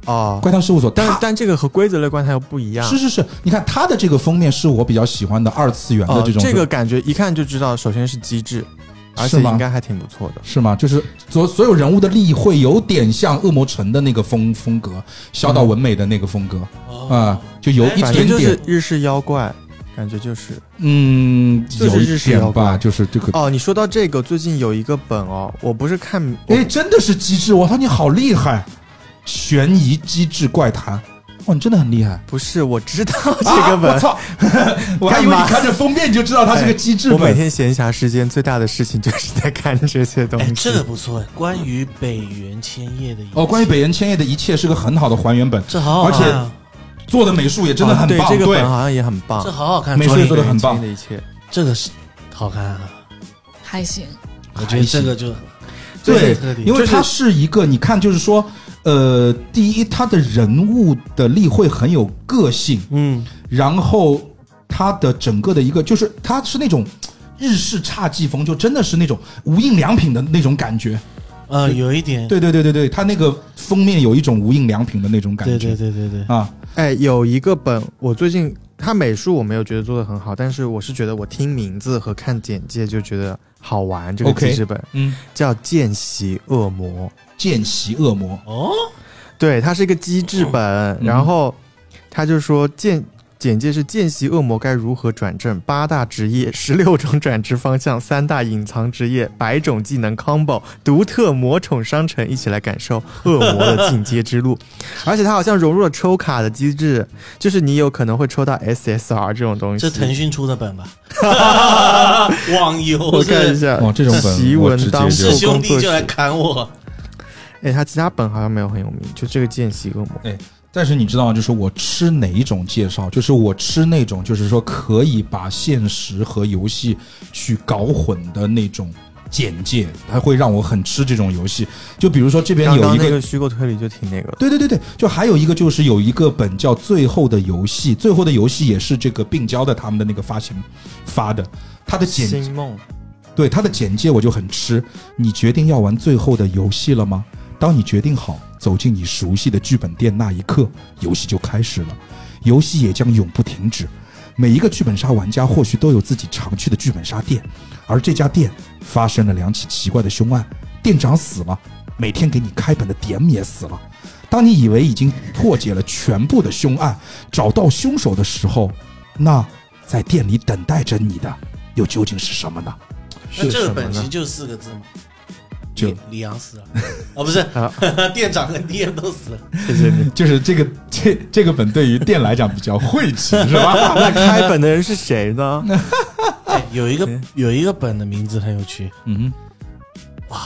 Speaker 7: 哦，
Speaker 3: 怪谈事务所，
Speaker 7: 但但这个和规则类怪谈又不一样。
Speaker 3: 是是是，你看它的这个封面是我比较喜欢的二次元的
Speaker 7: 哦
Speaker 3: 这种，
Speaker 7: 这个感觉一看就知道，首先是机制，而且
Speaker 3: 是吗
Speaker 7: 应该还挺不错的。
Speaker 3: 是吗？就是所所有人物的立绘有点像恶魔城的那个风风格，小岛文美的那个风格啊、就有一点点
Speaker 7: 就是，日式妖怪，感觉就是。
Speaker 3: 嗯，
Speaker 7: 就是
Speaker 3: 有一
Speaker 7: 日式妖
Speaker 3: 点吧，
Speaker 7: 怪
Speaker 3: 就是这个。
Speaker 7: 哦，你说到这个，最近有一个本哦，我不是看，
Speaker 3: 哎，真的是机智！我操，你好厉害！悬疑机智怪谈，哇，你真的很厉害。
Speaker 7: 不是，我知道这个本。
Speaker 3: 啊我操！我还以为你看着封面就知道它是个机智
Speaker 7: 我每。天闲暇时间最大的事情就是在看这些东
Speaker 6: 哎，
Speaker 7: 西。
Speaker 6: 这个不错，关于北原千叶的一
Speaker 3: 哦，关于北原千叶的一切是个很好的还原本，
Speaker 6: 这好好看啊，
Speaker 3: 做的美术也真的很
Speaker 7: 哦
Speaker 3: 棒。
Speaker 7: 对，这个本好像也很棒
Speaker 6: 这。好好看，
Speaker 3: 美术
Speaker 6: 也
Speaker 3: 做的很棒
Speaker 7: 的一切。
Speaker 6: 这个是好看啊，
Speaker 5: 还行。
Speaker 6: 我觉得这个就
Speaker 3: 对因为它是一个，你看，就是说，呃，第一，他的人物的立绘很有个性，
Speaker 6: 嗯，
Speaker 3: 然后他的整个的一个，就是他是那种日式侘寂风，就真的是那种无印良品的那种感觉。
Speaker 6: 呃，有一点，
Speaker 3: 对对对对对，他那个封面有一种无印良品的那种感觉。
Speaker 6: 对对对对，
Speaker 3: 啊，
Speaker 7: 哎，有一个本，我最近他美术我没有觉得做的很好，但是我是觉得我听名字和看简介就觉得好玩。这个记事本
Speaker 3: 嗯，
Speaker 7: 叫《见习恶魔》，
Speaker 3: 见习恶魔，
Speaker 6: 哦，
Speaker 7: 对，它是一个机制本，然后他就说见。简介是见习恶魔该如何转正，八大职业，十六种转职方向，三大隐藏职业，百种技能 combo，独特魔宠商城，一起来感受恶魔的进阶之路。而且它好像融入了抽卡的机制，就是你有可能会抽到 SSR 这种东西。
Speaker 6: 这腾讯出的本吧？网游
Speaker 7: 我看一下，
Speaker 3: 哇，这种本
Speaker 7: 奇闻当
Speaker 3: 接就
Speaker 6: 是兄弟就来砍我，
Speaker 7: 哎，他其他本好像没有很有名，就这个见习恶魔。
Speaker 3: 但是你知道吗？就是我吃哪一种介绍，就是我吃那种，就是说可以把现实和游戏去搞混的那种简介，它会让我很吃这种游戏。就比如说这边有一个
Speaker 7: 个虚构推理就挺那个。
Speaker 3: 对对对对，就还有一个就是有一个本叫《最后的游戏》，《最后的游戏》也是这个病娇的他们的那个发行发的，它的简
Speaker 7: 星梦，
Speaker 3: 对它的简介我就很吃。你决定要玩最后的游戏了吗？当你决定好走进你熟悉的剧本店那一刻，游戏就开始了，游戏也将永不停止。每一个剧本杀玩家或许都有自己常去的剧本杀店，而这家店发生了两起奇怪的凶案，店长死了，每天给你开本的点也死了。当你以为已经破解了全部的凶案，找到凶手的时候，那在店里等待着你的又究竟是什么呢？
Speaker 6: 那这个本集就四个字嘛，
Speaker 3: 就
Speaker 6: 李李阳死了，哦不是
Speaker 7: 啊，
Speaker 6: 店长跟 DM 都死了，
Speaker 7: 谢谢你。
Speaker 3: 就是这个这这个本对于店来讲比较晦气，是吧？
Speaker 7: 那开本的人是谁呢？
Speaker 6: 哎，有一个有一个本的名字很有趣，
Speaker 3: 嗯哇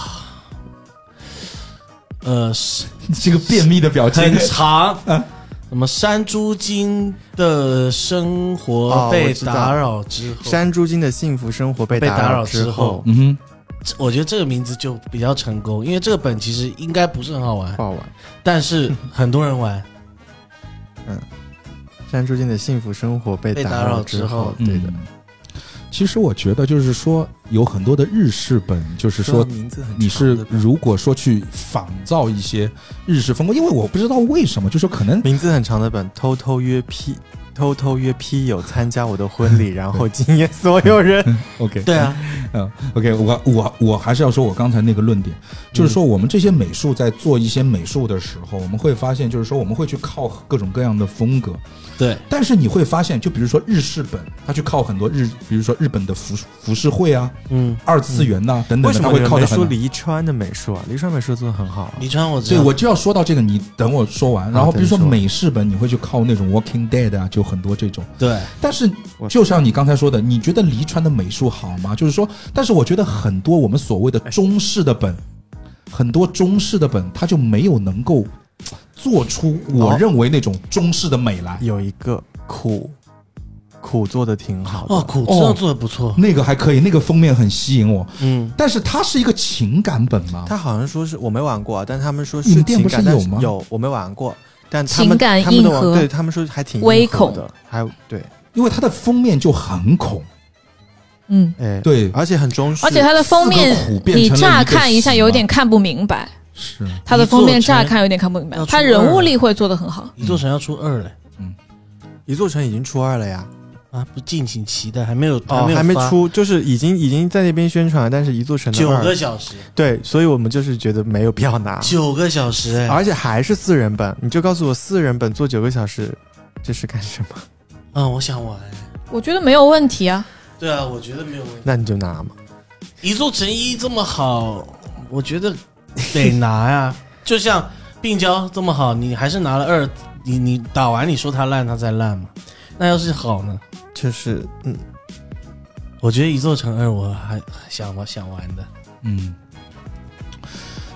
Speaker 6: 呃，是，
Speaker 3: 这个便秘的表情
Speaker 6: 很长，什么山猪精的生
Speaker 7: 哦
Speaker 6: 活被打扰之后，
Speaker 7: 山猪精的幸福生活被
Speaker 6: 被打
Speaker 7: 扰
Speaker 6: 扰之
Speaker 7: 后
Speaker 6: 后，
Speaker 3: 嗯哼，
Speaker 6: 这我觉得这个名字就比较成功，因为这个本其实应该不是很好玩，
Speaker 7: 不好玩。
Speaker 6: 但是很多人玩。
Speaker 7: 嗯，山猪间的幸福生活被打
Speaker 6: 扰
Speaker 7: 扰之
Speaker 6: 之后
Speaker 7: 对的
Speaker 3: 嗯。其实我觉得就是说，有很多的日式本，就是说
Speaker 7: 名字
Speaker 3: 你是如果说去仿造一些日式风格，因为我不知道为什么，就是说可能
Speaker 7: 名字很长的本，偷偷约 P，偷偷约 P 友参加我的婚礼，然后惊艳所有人。
Speaker 3: OK，
Speaker 6: 对啊，
Speaker 3: 嗯，OK，我我我还是要说我刚才那个论点，就是说我们这些美术在做一些美术的时候，我们会发现，就是说我们会去靠各种各样的风格，
Speaker 6: 对，
Speaker 3: 但是你会发现，就比如说日式本，它去靠很多日，比如说日本的服服饰会啊、
Speaker 6: 嗯，
Speaker 3: 二次元呐、等等的，
Speaker 7: 为什
Speaker 3: 它会
Speaker 7: 靠你说
Speaker 3: 靠的很。
Speaker 7: 黎川的美术啊？黎川美术做的很好啊。
Speaker 6: 黎川我知
Speaker 3: 对，我就要说到这个，你等我说完。然后比如说美式本，你会去靠那种 Walking Dead 啊，就很多这种。
Speaker 6: 对，
Speaker 3: 但是就像你刚才说的，你觉得黎川的美术好吗？就是说，但是我觉得很多我们所谓的中式的本，很多中式的本，它就没有能够做出我
Speaker 7: 哦
Speaker 3: 认为那种中式的美来。
Speaker 7: 有一个苦苦做的挺好的。
Speaker 6: 哦，苦真的做的不错，
Speaker 3: 那个还可以，那个封面很吸引我，
Speaker 6: 嗯，
Speaker 3: 但是它是一个情感本吗？
Speaker 7: 他好像说是我没玩过啊，但他们说
Speaker 3: 你们店不是
Speaker 7: 是情感，但
Speaker 3: 有吗
Speaker 7: 有我没玩过，但他们
Speaker 5: 情感
Speaker 7: 他们的
Speaker 5: 硬核
Speaker 7: 网对他们说还挺
Speaker 5: 微恐
Speaker 7: 的，还有对，
Speaker 3: 因为它的封面就很恐，
Speaker 5: 嗯，
Speaker 7: 哎，
Speaker 3: 对，
Speaker 7: 而且很中式，
Speaker 5: 而且它的封面你乍看一下有点看不明白，
Speaker 3: 是。
Speaker 5: 它的封面乍看有点看不明白它人物
Speaker 6: 二
Speaker 5: 力会做的很好。
Speaker 6: 一座城要出二了，嗯，
Speaker 7: 一座城已经出二了呀，
Speaker 6: 啊，不敬请期待，还没有，
Speaker 7: 哦，
Speaker 6: 没有发
Speaker 7: 还没出，就是已经已经在那边宣传了，但是一座城的
Speaker 6: 九个小时，
Speaker 7: 对，所以我们就是觉得没有必要拿，
Speaker 6: 九个小时哎，
Speaker 7: 而且还是四人本，你就告诉我四人本做九个小时，这是干什么？
Speaker 6: 嗯，我想玩哎，
Speaker 5: 我觉得没有问题啊，
Speaker 6: 对啊，我觉得没有问题。
Speaker 7: 那你就拿嘛。
Speaker 6: 一座城一这么好，我觉得得拿呀。就像病娇这么好，你还是拿了二，你你打完你说它烂，它再烂嘛。那要是好呢？
Speaker 7: 就是嗯，
Speaker 6: 我觉得一座城二我还想我想玩的。
Speaker 3: 嗯，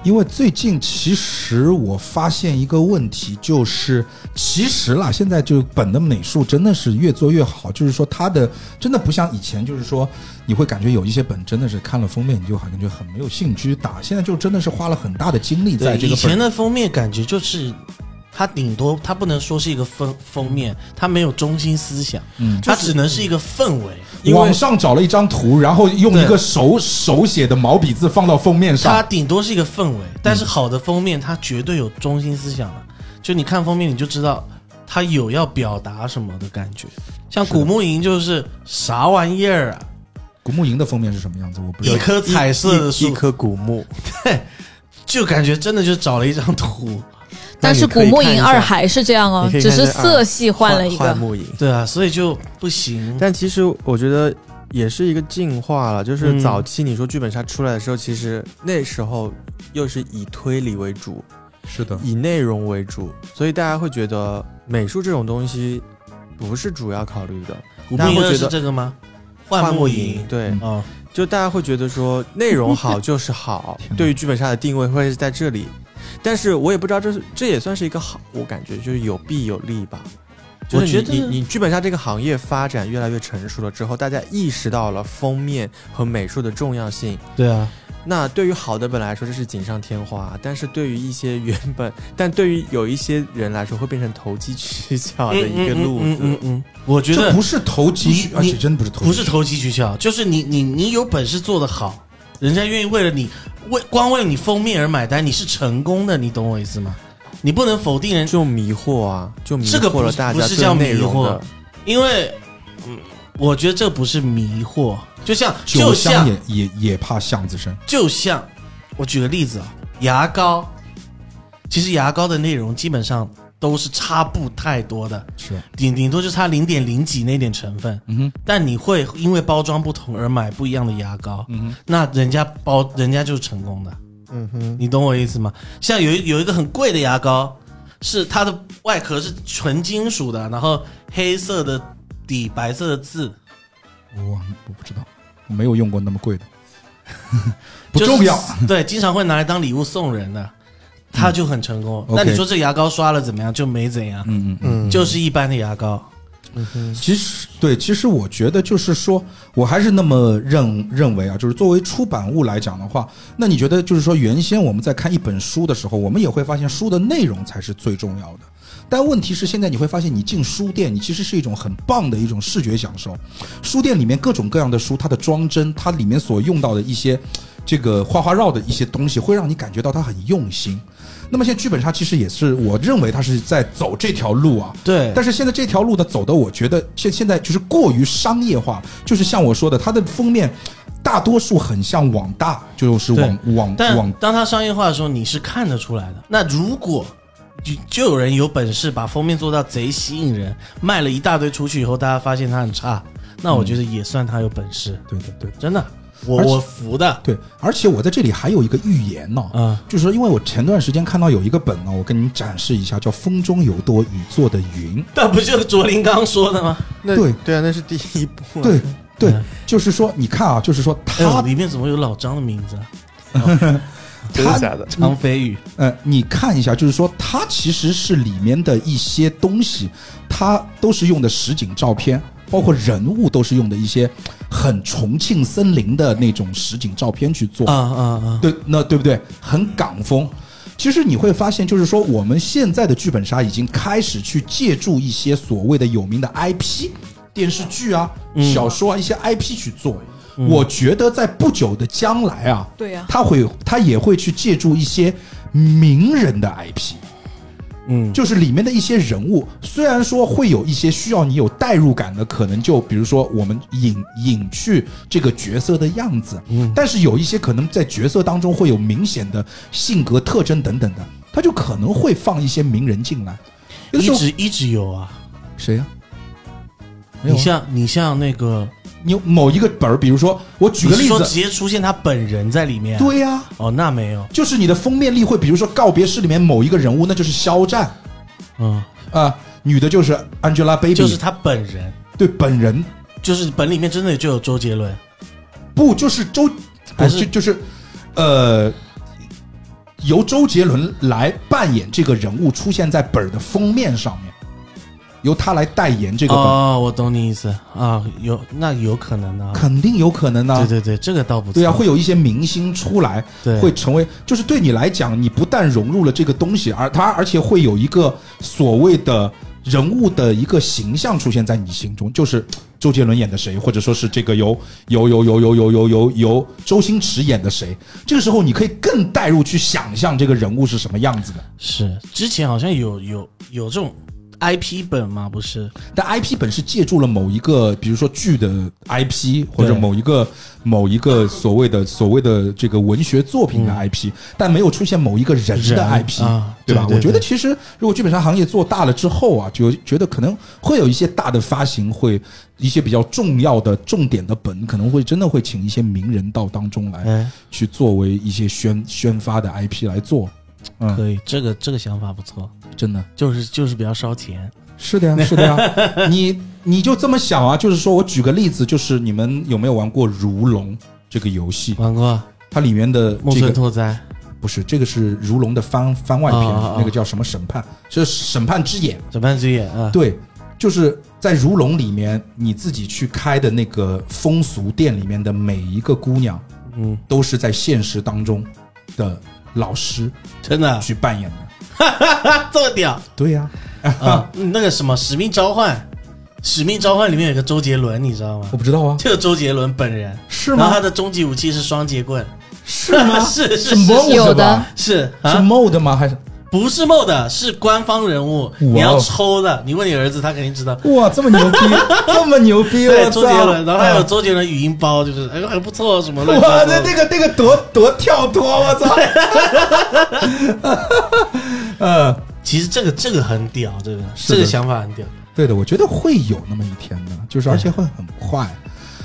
Speaker 3: 因为最近其实我发现一个问题，就是其实啦，现在就本的美术真的是越做越好，就是说它的真的不像以前，就是说你会感觉有一些本真的是看了封面你就好像就很没有兴趣打，现在就真的是花了很大的精力在，这个本。
Speaker 6: 以前的封面感觉就是。它顶多，它不能说是一个封封面，它没有中心思想，
Speaker 3: 嗯，
Speaker 6: 它只能是一个氛围。
Speaker 7: 因为
Speaker 3: 网上找了一张图，然后用一个手手写的毛笔字放到封面上
Speaker 6: 它
Speaker 3: 上，
Speaker 6: 顶多是一个氛围，但是好的封面它绝对有中心思想的，就你看封面你就知道它有要表达什么的感觉。像古墓营就是啥玩意儿啊，
Speaker 3: 古墓营的封面是什么样子？我不知道。
Speaker 6: 一棵彩色的树，
Speaker 7: 一一棵古木，
Speaker 6: 就感觉真的就找了一张图。
Speaker 5: 但是《古墓营二》还是这样哦只是色系换了一个。
Speaker 7: 换木影。
Speaker 6: 对啊，所以就不行。
Speaker 7: 但其实我觉得也是一个进化了，就是
Speaker 6: 嗯
Speaker 7: 早期你说剧本杀出来的时候，其实那时候又是以推理为主，
Speaker 3: 是的，
Speaker 7: 以内容为主，所以大家会觉得美术这种东西不是主要考虑的。
Speaker 6: 古墓营二
Speaker 7: 大家会觉得
Speaker 6: 是这个吗？幻
Speaker 7: 木
Speaker 6: 营，
Speaker 7: 对，
Speaker 3: 嗯
Speaker 6: 哦，
Speaker 7: 就大家会觉得说内容好就是好 对于剧本杀的定位会是在这里。但是我也不知道这是这也算是一个好，我感觉就是有弊有利吧。就是
Speaker 6: 我觉得
Speaker 7: 你你你剧本杀这个行业发展越来越成熟了之后，大家意识到了封面和美术的重要性。
Speaker 6: 对啊，
Speaker 7: 那对于好的本来说，这是锦上添花；但是对于一些原本，但对于有一些人来说，会变成投机取巧的一个路子。
Speaker 6: 嗯嗯嗯嗯，我觉得
Speaker 3: 不是投机而且真不是投机，
Speaker 6: 不是投机取巧，就是你你你有本事做得好，人家愿意为了你为光为你封面而买单，你是成功的，你懂我意思吗？你不能否定人，
Speaker 7: 就迷惑啊，就迷惑了大家
Speaker 6: 不是叫迷惑。因为嗯，我觉得这不是迷惑，就像
Speaker 3: 酒
Speaker 6: 就像
Speaker 3: 也也也怕巷子深。
Speaker 6: 就像我举个例子啊，牙膏，其实牙膏的内容基本上都是差不太多的，
Speaker 3: 是，
Speaker 6: 顶顶多就差零点零几那点成分，
Speaker 3: 嗯哼，
Speaker 6: 但你会因为包装不同而买不一样的牙膏，
Speaker 3: 嗯哼，
Speaker 6: 那人家包人家就是成功的，
Speaker 7: 嗯哼，
Speaker 6: 你懂我意思吗？像有一有一个很贵的牙膏，是它的外壳是纯金属的，然后黑色的底，白色的字，
Speaker 3: 我我不知道，我没有用过那么贵的，不
Speaker 6: 就是
Speaker 3: 重要。
Speaker 6: 对，经常会拿来当礼物送人的，它就很成功。
Speaker 3: 嗯
Speaker 6: 那你说这牙膏刷了怎么样？就没怎样，
Speaker 3: 嗯嗯嗯。
Speaker 7: 嗯，
Speaker 6: 就是一般的牙膏。
Speaker 7: 嗯哼，
Speaker 3: 其实对，其实我觉得就是说，我还是那么认认为啊，就是作为出版物来讲的话，那你觉得就是说，原先我们在看一本书的时候，我们也会发现书的内容才是最重要的。但问题是，现在你会发现，你进书店，你其实是一种很棒的一种视觉享受。书店里面各种各样的书，它的装帧，它里面所用到的一些这个花花绕的一些东西，会让你感觉到它很用心。那么现在剧本杀其实也是，我认为它是在走这条路啊。
Speaker 6: 对，
Speaker 3: 但是现在这条路的走的，我觉得现现在就是过于商业化，就是像我说的，它的封面大多数很像网大，就是网网
Speaker 6: 但
Speaker 3: 网
Speaker 6: 当它商业化的时候，你是看得出来的。那如果就就有人有本事把封面做到贼吸引人，卖了一大堆出去以后，大家发现它很差，那我觉得也算他有本事，
Speaker 3: 对对对
Speaker 6: 真的，我我服的。
Speaker 3: 对，而且我在这里还有一个预言呢、
Speaker 6: 啊
Speaker 3: 就是说，因为我前段时间看到有一个本呢，我跟你展示一下，叫《风中有朵雨做的云》。
Speaker 6: 那不就是卓林刚说的吗？
Speaker 7: 那
Speaker 3: 对
Speaker 7: 对啊，那是第一部啊。
Speaker 3: 对对
Speaker 6: 嗯，
Speaker 3: 就是说，你看啊，就是说
Speaker 6: 哎呦，
Speaker 3: 他
Speaker 6: 里面怎么有老张的名字啊？
Speaker 3: 他
Speaker 7: 真的假的？
Speaker 6: 张飞宇，
Speaker 3: 呃，你看一下，就是说，它其实是里面的一些东西，它都是用的实景照片，包括人物都是用的一些很重庆森林的那种实景照片去做。
Speaker 6: 啊啊啊！
Speaker 3: 对，那对不对？很港风。其实你会发现，就是说，我们现在的剧本杀已经开始去借助一些所谓的有名的 IP，电视剧啊、小说啊一些 IP 去做。我觉得在不久的将来啊，
Speaker 5: 对呀
Speaker 3: 他会他也会去借助一些名人的 IP，
Speaker 6: 嗯，
Speaker 3: 就是里面的一些人物，虽然说会有一些需要你有代入感的，可能就比如说我们隐隐去这个角色的样子，嗯，但是有一些可能在角色当中会有明显的性格特征等等的，他就可能会放一些名人进来。
Speaker 6: 一直一直有啊。
Speaker 3: 谁呀、没有
Speaker 6: 你
Speaker 3: 啊
Speaker 6: 像你像那个，
Speaker 3: 你某一个本儿，比如说我举个例
Speaker 6: 子。直，接出现他本人在里面？，
Speaker 3: 对呀、
Speaker 6: 哦，那没有，
Speaker 3: 就是你的封面例会，比如说告别式里面某一个人物，那就是肖战。
Speaker 6: 嗯，
Speaker 3: 啊、女的就是 Angelababy，
Speaker 6: 就是他本人，
Speaker 3: 对本人。
Speaker 6: 就是本里面真的就有周杰伦，
Speaker 3: 不就是周，不
Speaker 6: 还是
Speaker 3: 就就是，呃，由周杰伦来扮演这个人物出现在本儿的封面上面，由他来代言这个本，
Speaker 6: 哦，我懂你意思。啊，有那有可能的啊，
Speaker 3: 肯定有可能呢、
Speaker 6: 对对对，这个倒不错，
Speaker 3: 对啊，会有一些明星出来，
Speaker 6: 对。
Speaker 3: 会成为，就是对你来讲，你不但融入了这个东西，而他而且会有一个所谓的人物的一个形象出现在你心中，就是周杰伦演的谁，或者说是这个由由由由由由由由由周星驰演的谁，这个时候你可以更带入去想象这个人物是什么样子的。
Speaker 6: 是之前好像有有有这种 IP 本吗？不是，
Speaker 3: 但 IP 本是借助了某一个，比如说剧的 IP 或者某一个某一个所谓的所谓的这个文学作品的 IP，、但没有出现某一个人的 IP，
Speaker 6: 啊
Speaker 3: 对吧？
Speaker 6: 对对
Speaker 3: 我觉得其实如果剧本杀行业做大了之后啊，就觉得可能会有一些大的发行，会一些比较重要的重点的本，可能会真的会请一些名人到当中来
Speaker 6: 哎，
Speaker 3: 去作为一些宣宣发的 IP 来做。嗯，
Speaker 6: 可以，这个这个想法不错，
Speaker 3: 真的。
Speaker 6: 就是就是比较烧钱，
Speaker 3: 是的呀，是的呀，你你就这么想啊？就是说我举个例子，就是你们有没有玩过《如龙》这个游戏？
Speaker 6: 玩过
Speaker 3: 它里面的
Speaker 6: 木村
Speaker 3: 这个
Speaker 6: 拓哉，
Speaker 3: 不是这个是《如龙》的番番外篇，那个叫什么审判？是审判之眼。
Speaker 6: 审判之眼啊，
Speaker 3: 对，就是在《如龙》里面，你自己去开的那个风俗店里面的每一个姑娘，
Speaker 6: 嗯，
Speaker 3: 都是在现实当中的老师
Speaker 6: 真的
Speaker 3: 去扮演的。
Speaker 6: 这么屌
Speaker 3: 对呀、
Speaker 6: 啊！嗯那个什么《使命召唤》，《使命召唤》里面有个周杰伦，你知道吗
Speaker 3: 我？不知道啊，
Speaker 6: 就是周杰伦本人，
Speaker 3: 是
Speaker 6: 然后他？的终极武器是双截棍，
Speaker 3: 是吗？
Speaker 6: 是是
Speaker 3: 是
Speaker 5: 有的
Speaker 3: 吧？
Speaker 6: 是
Speaker 3: 是
Speaker 6: 啊
Speaker 3: ，mode 吗？还是
Speaker 6: 不是 MOD，是官方人物，你要抽的。你问你儿子，他肯定知道。
Speaker 3: 哇，这么牛逼，这么牛逼！
Speaker 6: 对，周杰伦，然后还有
Speaker 3: 嗯
Speaker 6: 周杰伦语音包，就是哎还不错什么乱七
Speaker 3: 哇。那那个那个多多跳脱，我操！呃，
Speaker 6: 其实这个这个很屌，这个这个想法很屌。
Speaker 3: 对的，我觉得会有那么一天的，就是而且会很快。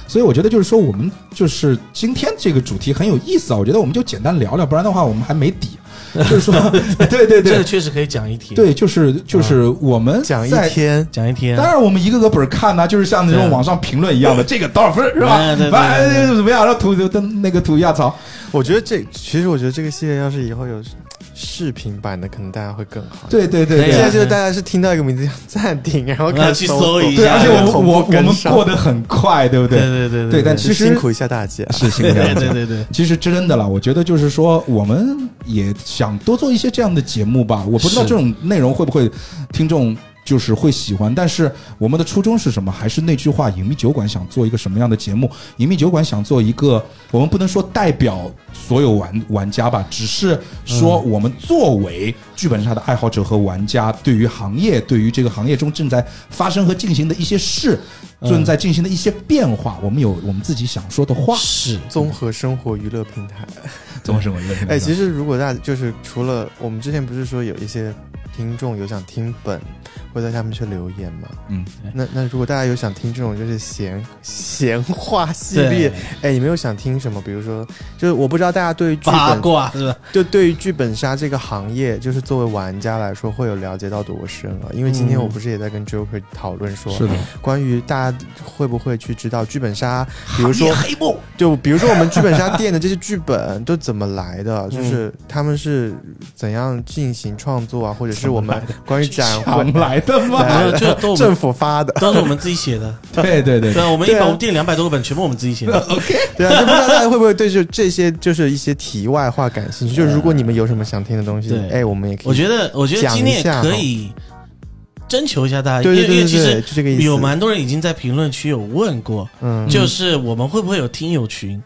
Speaker 3: 所以我觉得就是说，我们就是今天这个主题很有意思啊，我觉得我们就简单聊聊，不然的话我们还没底。就是说，对对对。
Speaker 6: 这个确实可以讲一天，，
Speaker 3: 对，就是就是我们
Speaker 7: 讲一天，
Speaker 6: 讲一天。
Speaker 3: 当。然，我们一个个本儿看呢，就是像那种网上评论一样的，这个多少分儿是吧？
Speaker 6: 对对对对。
Speaker 3: 哎怎么样？然后吐吐那个吐一下槽，
Speaker 7: 我觉得这其实我觉得这个系列要是以后有视频版的，可能大家会更好。
Speaker 3: 对对对
Speaker 7: 现在就是大家是听到一个名字叫暂停，然后开始搜
Speaker 6: 搜一
Speaker 3: 对，
Speaker 6: 下
Speaker 3: 而且我们 我我们过得很快，对不
Speaker 6: 对
Speaker 3: 对？
Speaker 6: 对对
Speaker 3: 对，但其实
Speaker 7: 辛苦一下大家。
Speaker 3: 是辛苦大家。
Speaker 6: 对对对对，
Speaker 3: 其实真的啦，我觉得就是说，我们也想多做一些这样的节目吧。我不知道这种内容会不会听众就是会喜欢，但是我们的初衷是什么？还是那句话，隐秘酒馆想做一个什么样的节目？隐秘酒馆想做一个，我们不能说代表所有玩玩家吧，只是说我们作为剧本杀的爱好者和玩家，对于行业，对于这个行业中正在发生和进行的一些事，正在进行的一些变化，我们有我们自己想说的话。
Speaker 6: 是
Speaker 7: 综合生活娱乐平台。
Speaker 3: 怎么是我一个人？
Speaker 7: 哎，其实如果大家就是除了我们之前不是说有一些听众有想听本，会在下面去留言吗？
Speaker 3: 嗯，
Speaker 7: 那那如果大家有想听这种就是闲闲话系列，哎，你们有想听什么？比如说，就是我不知道大家对于剧
Speaker 6: 八
Speaker 7: 本，
Speaker 6: 卦是吧？
Speaker 7: 就对于剧本杀这个行业，就是作为玩家来说，会有了解到多深啊？因为今天
Speaker 6: 嗯
Speaker 7: 我不是也在跟 Joker 讨论说，
Speaker 3: 是的，
Speaker 7: 关于大家会不会去知道剧本杀，比如说
Speaker 3: 黑幕，
Speaker 7: 就比如说我们剧本杀店的这些剧本都怎么来的？
Speaker 3: 嗯
Speaker 7: 就是他们是怎样进行创作啊，或者是 我们关于展
Speaker 3: 抢
Speaker 7: 会
Speaker 3: 来的吗？
Speaker 6: 没有，就都
Speaker 7: 政府发的，
Speaker 6: 都是我们自己写的。
Speaker 3: 对对对
Speaker 6: 对啊，我们一本我们订两百多个本，全部我们自己写的。
Speaker 7: OK，对啊，就不知道大家会不会对就这些就是一些题外话感兴趣？就是如果你们有什么想听的东西，
Speaker 6: 对
Speaker 7: 哎，我们也可以。
Speaker 6: 我觉得，我觉得今天也可以征求一下大家，
Speaker 7: 对对对对对，
Speaker 6: 因为因为其实
Speaker 7: 就这个意思。
Speaker 6: 有蛮多人已经在评论区有问过，
Speaker 7: 嗯，
Speaker 6: 就是我们会不会有听友群？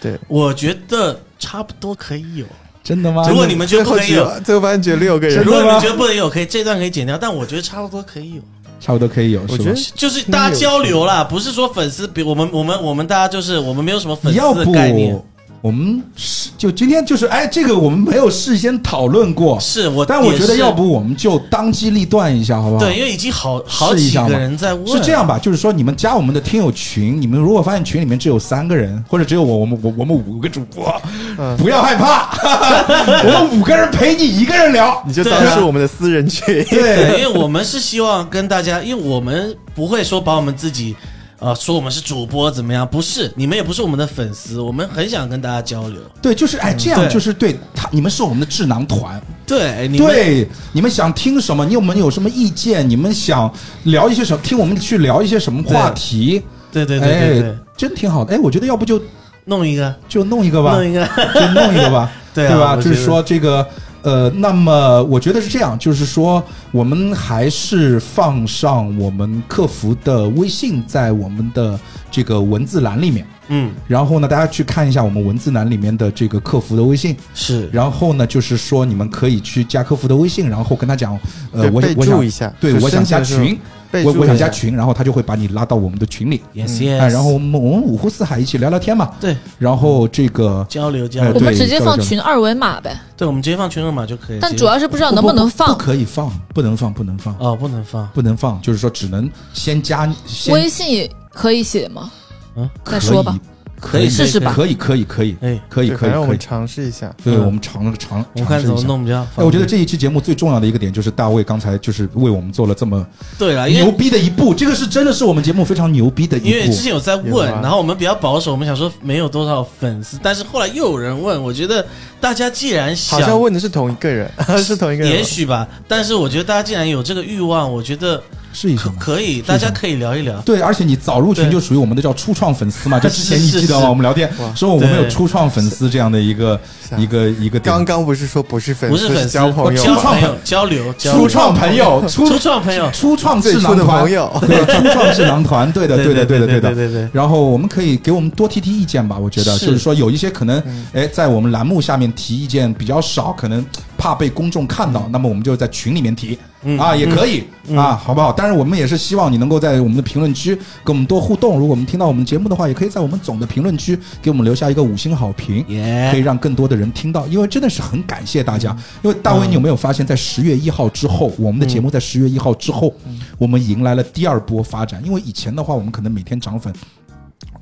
Speaker 7: 对，
Speaker 6: 我觉得差不多可以有。
Speaker 3: 真的吗？
Speaker 6: 如果你们觉得不可以有，
Speaker 7: 最后发现只有六个人
Speaker 6: 如果你们觉得不能有，可以这段可以剪掉，但我觉得差不多可以有。
Speaker 3: 差不多可以有，是吧
Speaker 7: 我觉得？
Speaker 6: 就是大家交流啦，不是说粉丝，比我们我们我们大家就是我们没有什么粉丝的
Speaker 3: 要不
Speaker 6: 概念。
Speaker 3: 我们是就今天就是哎，这个我们没有事先讨论过，
Speaker 6: 是我，
Speaker 3: 但我觉得要不我们就当机立断一下，好不好？
Speaker 6: 对，因为已经好好几个人在问，
Speaker 3: 是这样吧？就是说，你们加我们的听友群，你们如果发现群里面只有三个人，或者只有我，我们我我们五个主播，
Speaker 7: 嗯
Speaker 3: 不要害怕，我们五个人陪你一个人聊。
Speaker 7: 你就当是我们的私人群。
Speaker 6: 对，
Speaker 3: 对，
Speaker 6: 因为我们是希望跟大家，因为我们不会说把我们自己。呃，说我们是主播怎么样？不是，你们也不是我们的粉丝，我们很想跟大家交流。
Speaker 3: 对，就是哎，这样就是对他，你们是我们的智囊团，
Speaker 6: 对，你们
Speaker 3: 对，你们想听什么？你有没有什么意见？你们想聊一些什么？听我们去聊一些什么话题？
Speaker 6: 对对对对对
Speaker 3: 哎，，真挺好的。哎，我觉得要不就
Speaker 6: 弄一个，
Speaker 3: 就弄一个吧
Speaker 6: 弄，一个，
Speaker 3: 就弄一个吧，
Speaker 6: 对啊
Speaker 3: 吧？就是说这个。呃，那么我觉得是这样，就是说，我们还是放上我们客服的微信在我们的这个文字栏里面，
Speaker 6: 嗯，
Speaker 3: 然后呢，大家去看一下我们文字栏里面的这个客服的微信，
Speaker 6: 是，
Speaker 3: 然后呢，就是说你们可以去加客服的微信，然后跟他讲，呃，我想我想
Speaker 7: 注一下，
Speaker 3: 对我想加群，
Speaker 7: 备
Speaker 3: 我我想
Speaker 7: 注一下。
Speaker 3: 加群，然后他就会把你拉到我们的群里
Speaker 6: ，yes，
Speaker 3: 然后我们我们五湖四海一起聊聊天嘛，
Speaker 6: 对。
Speaker 3: 然后这个
Speaker 6: 交流交
Speaker 3: 哎
Speaker 6: 流，
Speaker 5: 我们直接放群二维码呗，
Speaker 6: 对，我们直接放群二维码就可以。
Speaker 5: 但主要是不知道能不能
Speaker 3: 放不不。可以放，不能放，不能放，
Speaker 6: 哦，不能放，
Speaker 3: 不能放，就是说只能先加先
Speaker 5: 微信也可以写吗？
Speaker 6: 嗯，
Speaker 5: 再说吧，
Speaker 3: 可以
Speaker 5: 试试吧
Speaker 3: 可以可以可以
Speaker 6: 哎，
Speaker 3: 可以可以可以，
Speaker 7: 尝试一下。
Speaker 3: 对
Speaker 6: 嗯
Speaker 3: 我们尝了尝，
Speaker 6: 我看怎么
Speaker 3: 尝试一下。
Speaker 6: 弄比较好。
Speaker 3: 哎，我觉得这一期节目最重要的一个点就是大卫刚才就是为我们做了这么
Speaker 6: 对了，因为
Speaker 3: 牛逼的一步，这个是真的是我们节目非常牛逼的一步。
Speaker 6: 因为之前有在问，然后我们比较保守，我们想说没有多少粉丝，但是后来又有人问，我觉得大家既然想
Speaker 7: 好像问的是同一个人，是同一个人。
Speaker 6: 也许吧，但是我觉得大家既然有这个欲望，我觉得可
Speaker 3: 试一下嘛。
Speaker 6: 可以，大家可以聊一聊。
Speaker 3: 对，而且你早入群就属于我们的叫初创粉丝嘛，就之前你记得吗？我们聊天说我们有初创粉丝这样的一个一个一个
Speaker 7: 刚刚不是说不是粉丝，
Speaker 6: 不是粉丝，
Speaker 7: 交朋友。
Speaker 6: 交
Speaker 7: 吗
Speaker 6: 朋友 交流，交
Speaker 3: 初
Speaker 6: 流
Speaker 3: 创朋友，初
Speaker 6: 初创朋友，
Speaker 3: 初创
Speaker 7: 最初的
Speaker 3: 智囊团
Speaker 7: 朋友。
Speaker 3: 对，初创智囊团，对的，对的，对的，
Speaker 6: 对
Speaker 3: 的，
Speaker 6: 对对。
Speaker 3: 然后我们可以给我们多提提意见吧，我觉得就是说有一些可能，哎，在我们栏目下面提意见比较少，可能怕被公众看到，那么我们就在群里面提
Speaker 6: 嗯
Speaker 3: 啊，也可以啊，好不好？当然，我们也是希望你能够在我们的评论区跟我们多互动。如果我们听到我们节目的话，也可以在我们总的评论区给我们留下一个五星好评。可以，让更多的人听到，因为真的是很感谢大家。因为大卫，你有没有发现，在十月一号之后，我们的节目在十月一号之后，我们迎来了第二波发展。因为以前的话，我们可能每天涨粉，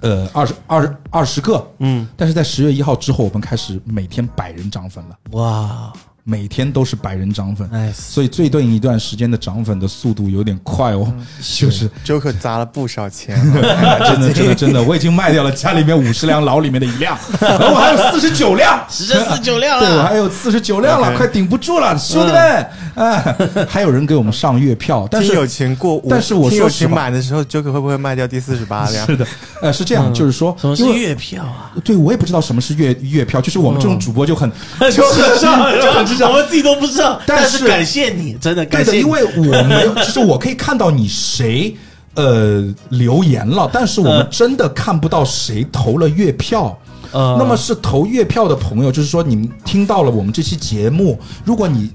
Speaker 3: 呃，二十二十二十个，
Speaker 6: 嗯，
Speaker 3: 但是在十月一号之后，我们开始每天百人涨粉了。
Speaker 6: 哇，
Speaker 3: 每天都是百人涨粉
Speaker 6: ，nice，
Speaker 3: 所以最近一段时间的涨粉的速度有点快哦，就是。
Speaker 7: Joker 砸了不少钱，
Speaker 3: 真的，真的，真的，我已经卖掉了家里面五十辆牢里面的一辆，然后我还有四十九辆，
Speaker 6: 十这四九辆
Speaker 3: 对我，还有四十九辆了快顶不住了，兄弟们！哎，还有人给我们上月票，但是
Speaker 7: 听友群过，
Speaker 3: 但是我说实话。
Speaker 7: 买的时候，Joker 会不会卖掉第四十八辆？
Speaker 3: 是的，呃，是这样，就是说，
Speaker 6: 什么是月票啊？
Speaker 3: 对我也不知道什么是月月票，就是我们这种主播就很就很
Speaker 6: 上
Speaker 3: 就很智
Speaker 6: 我。们自己都不知道，
Speaker 3: 但是
Speaker 6: 感谢你，真的感谢你，
Speaker 3: 因为我没有，就是我可以看到你谁呃留言了，但是我们
Speaker 6: 嗯
Speaker 3: 真的看不到谁投了月票。
Speaker 6: 呃
Speaker 3: 那么是投月票的朋友，就是说你们听到了我们这期节目，如果你。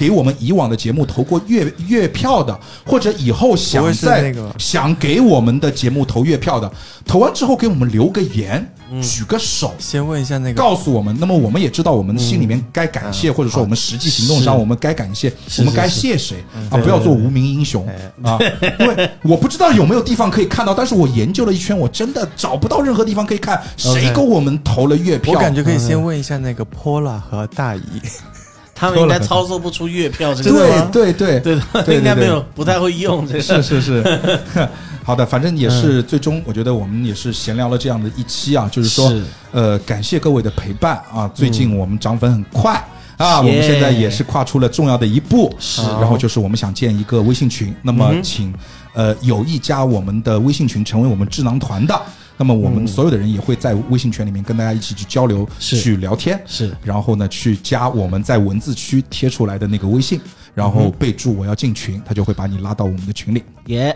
Speaker 3: 给我们以往的节目投过月月票的，或者以后想在
Speaker 7: 那个。
Speaker 3: 想给我们的节目投月票的，投完之后给我们留个言，
Speaker 6: 嗯。
Speaker 3: 举个手，
Speaker 7: 先问一下那个。
Speaker 3: 告诉我们，那么我们也知道我们心里面该感谢，或者说我们实际行动上我们该感谢，我们该
Speaker 6: 是。
Speaker 3: 谢谁？啊？不要做无名英雄啊！因为我不知道有没有地方可以看到，但是我研究了一圈，我真的找不到任何地方可以看谁给我们投了月票。
Speaker 7: 我感觉可以先问一下那个 Pola 和大姨，
Speaker 6: 他们应该操作不出月票这个
Speaker 3: 对对对
Speaker 6: 对应该没有不太会用这个。
Speaker 3: 是？是是，好的，反正也是最终，我觉得我们也是闲聊了这样的一期啊，就是说
Speaker 6: 是，
Speaker 3: 呃，感谢各位的陪伴啊，最近我们涨粉很快。啊，我们现在也是跨出了重要的一步，
Speaker 6: 是。
Speaker 3: 然后就是我们想建一个微信群，那么请呃有意加我们的微信群，成为我们智囊团的，那么我们所有的人也会在微信群里面跟大家一起去交流、去聊天，
Speaker 6: 是。
Speaker 3: 然后呢，去加我们在文字区贴出来的那个微信，然后备注我要进群，他就会把你拉到我们的群里。
Speaker 6: 耶，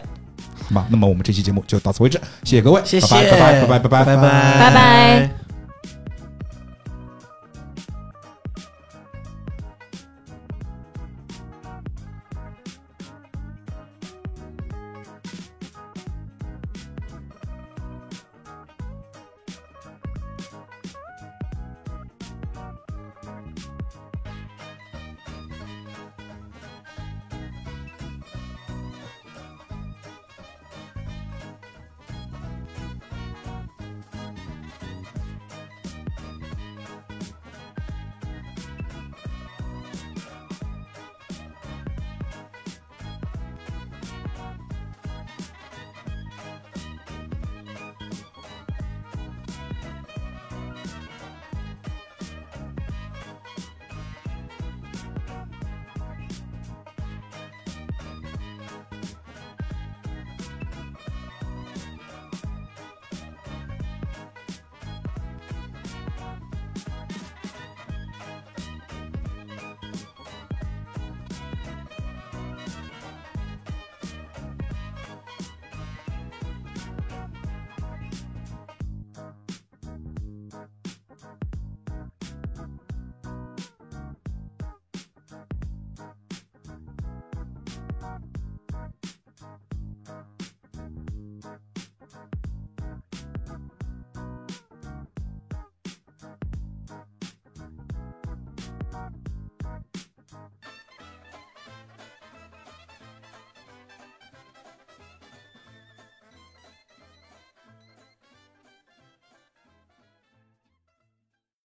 Speaker 3: 好吧，那么我们这期节目就到此为止，谢谢各位，
Speaker 6: 谢谢，
Speaker 3: 拜拜，拜拜，拜拜，
Speaker 6: 拜拜，
Speaker 5: 拜拜。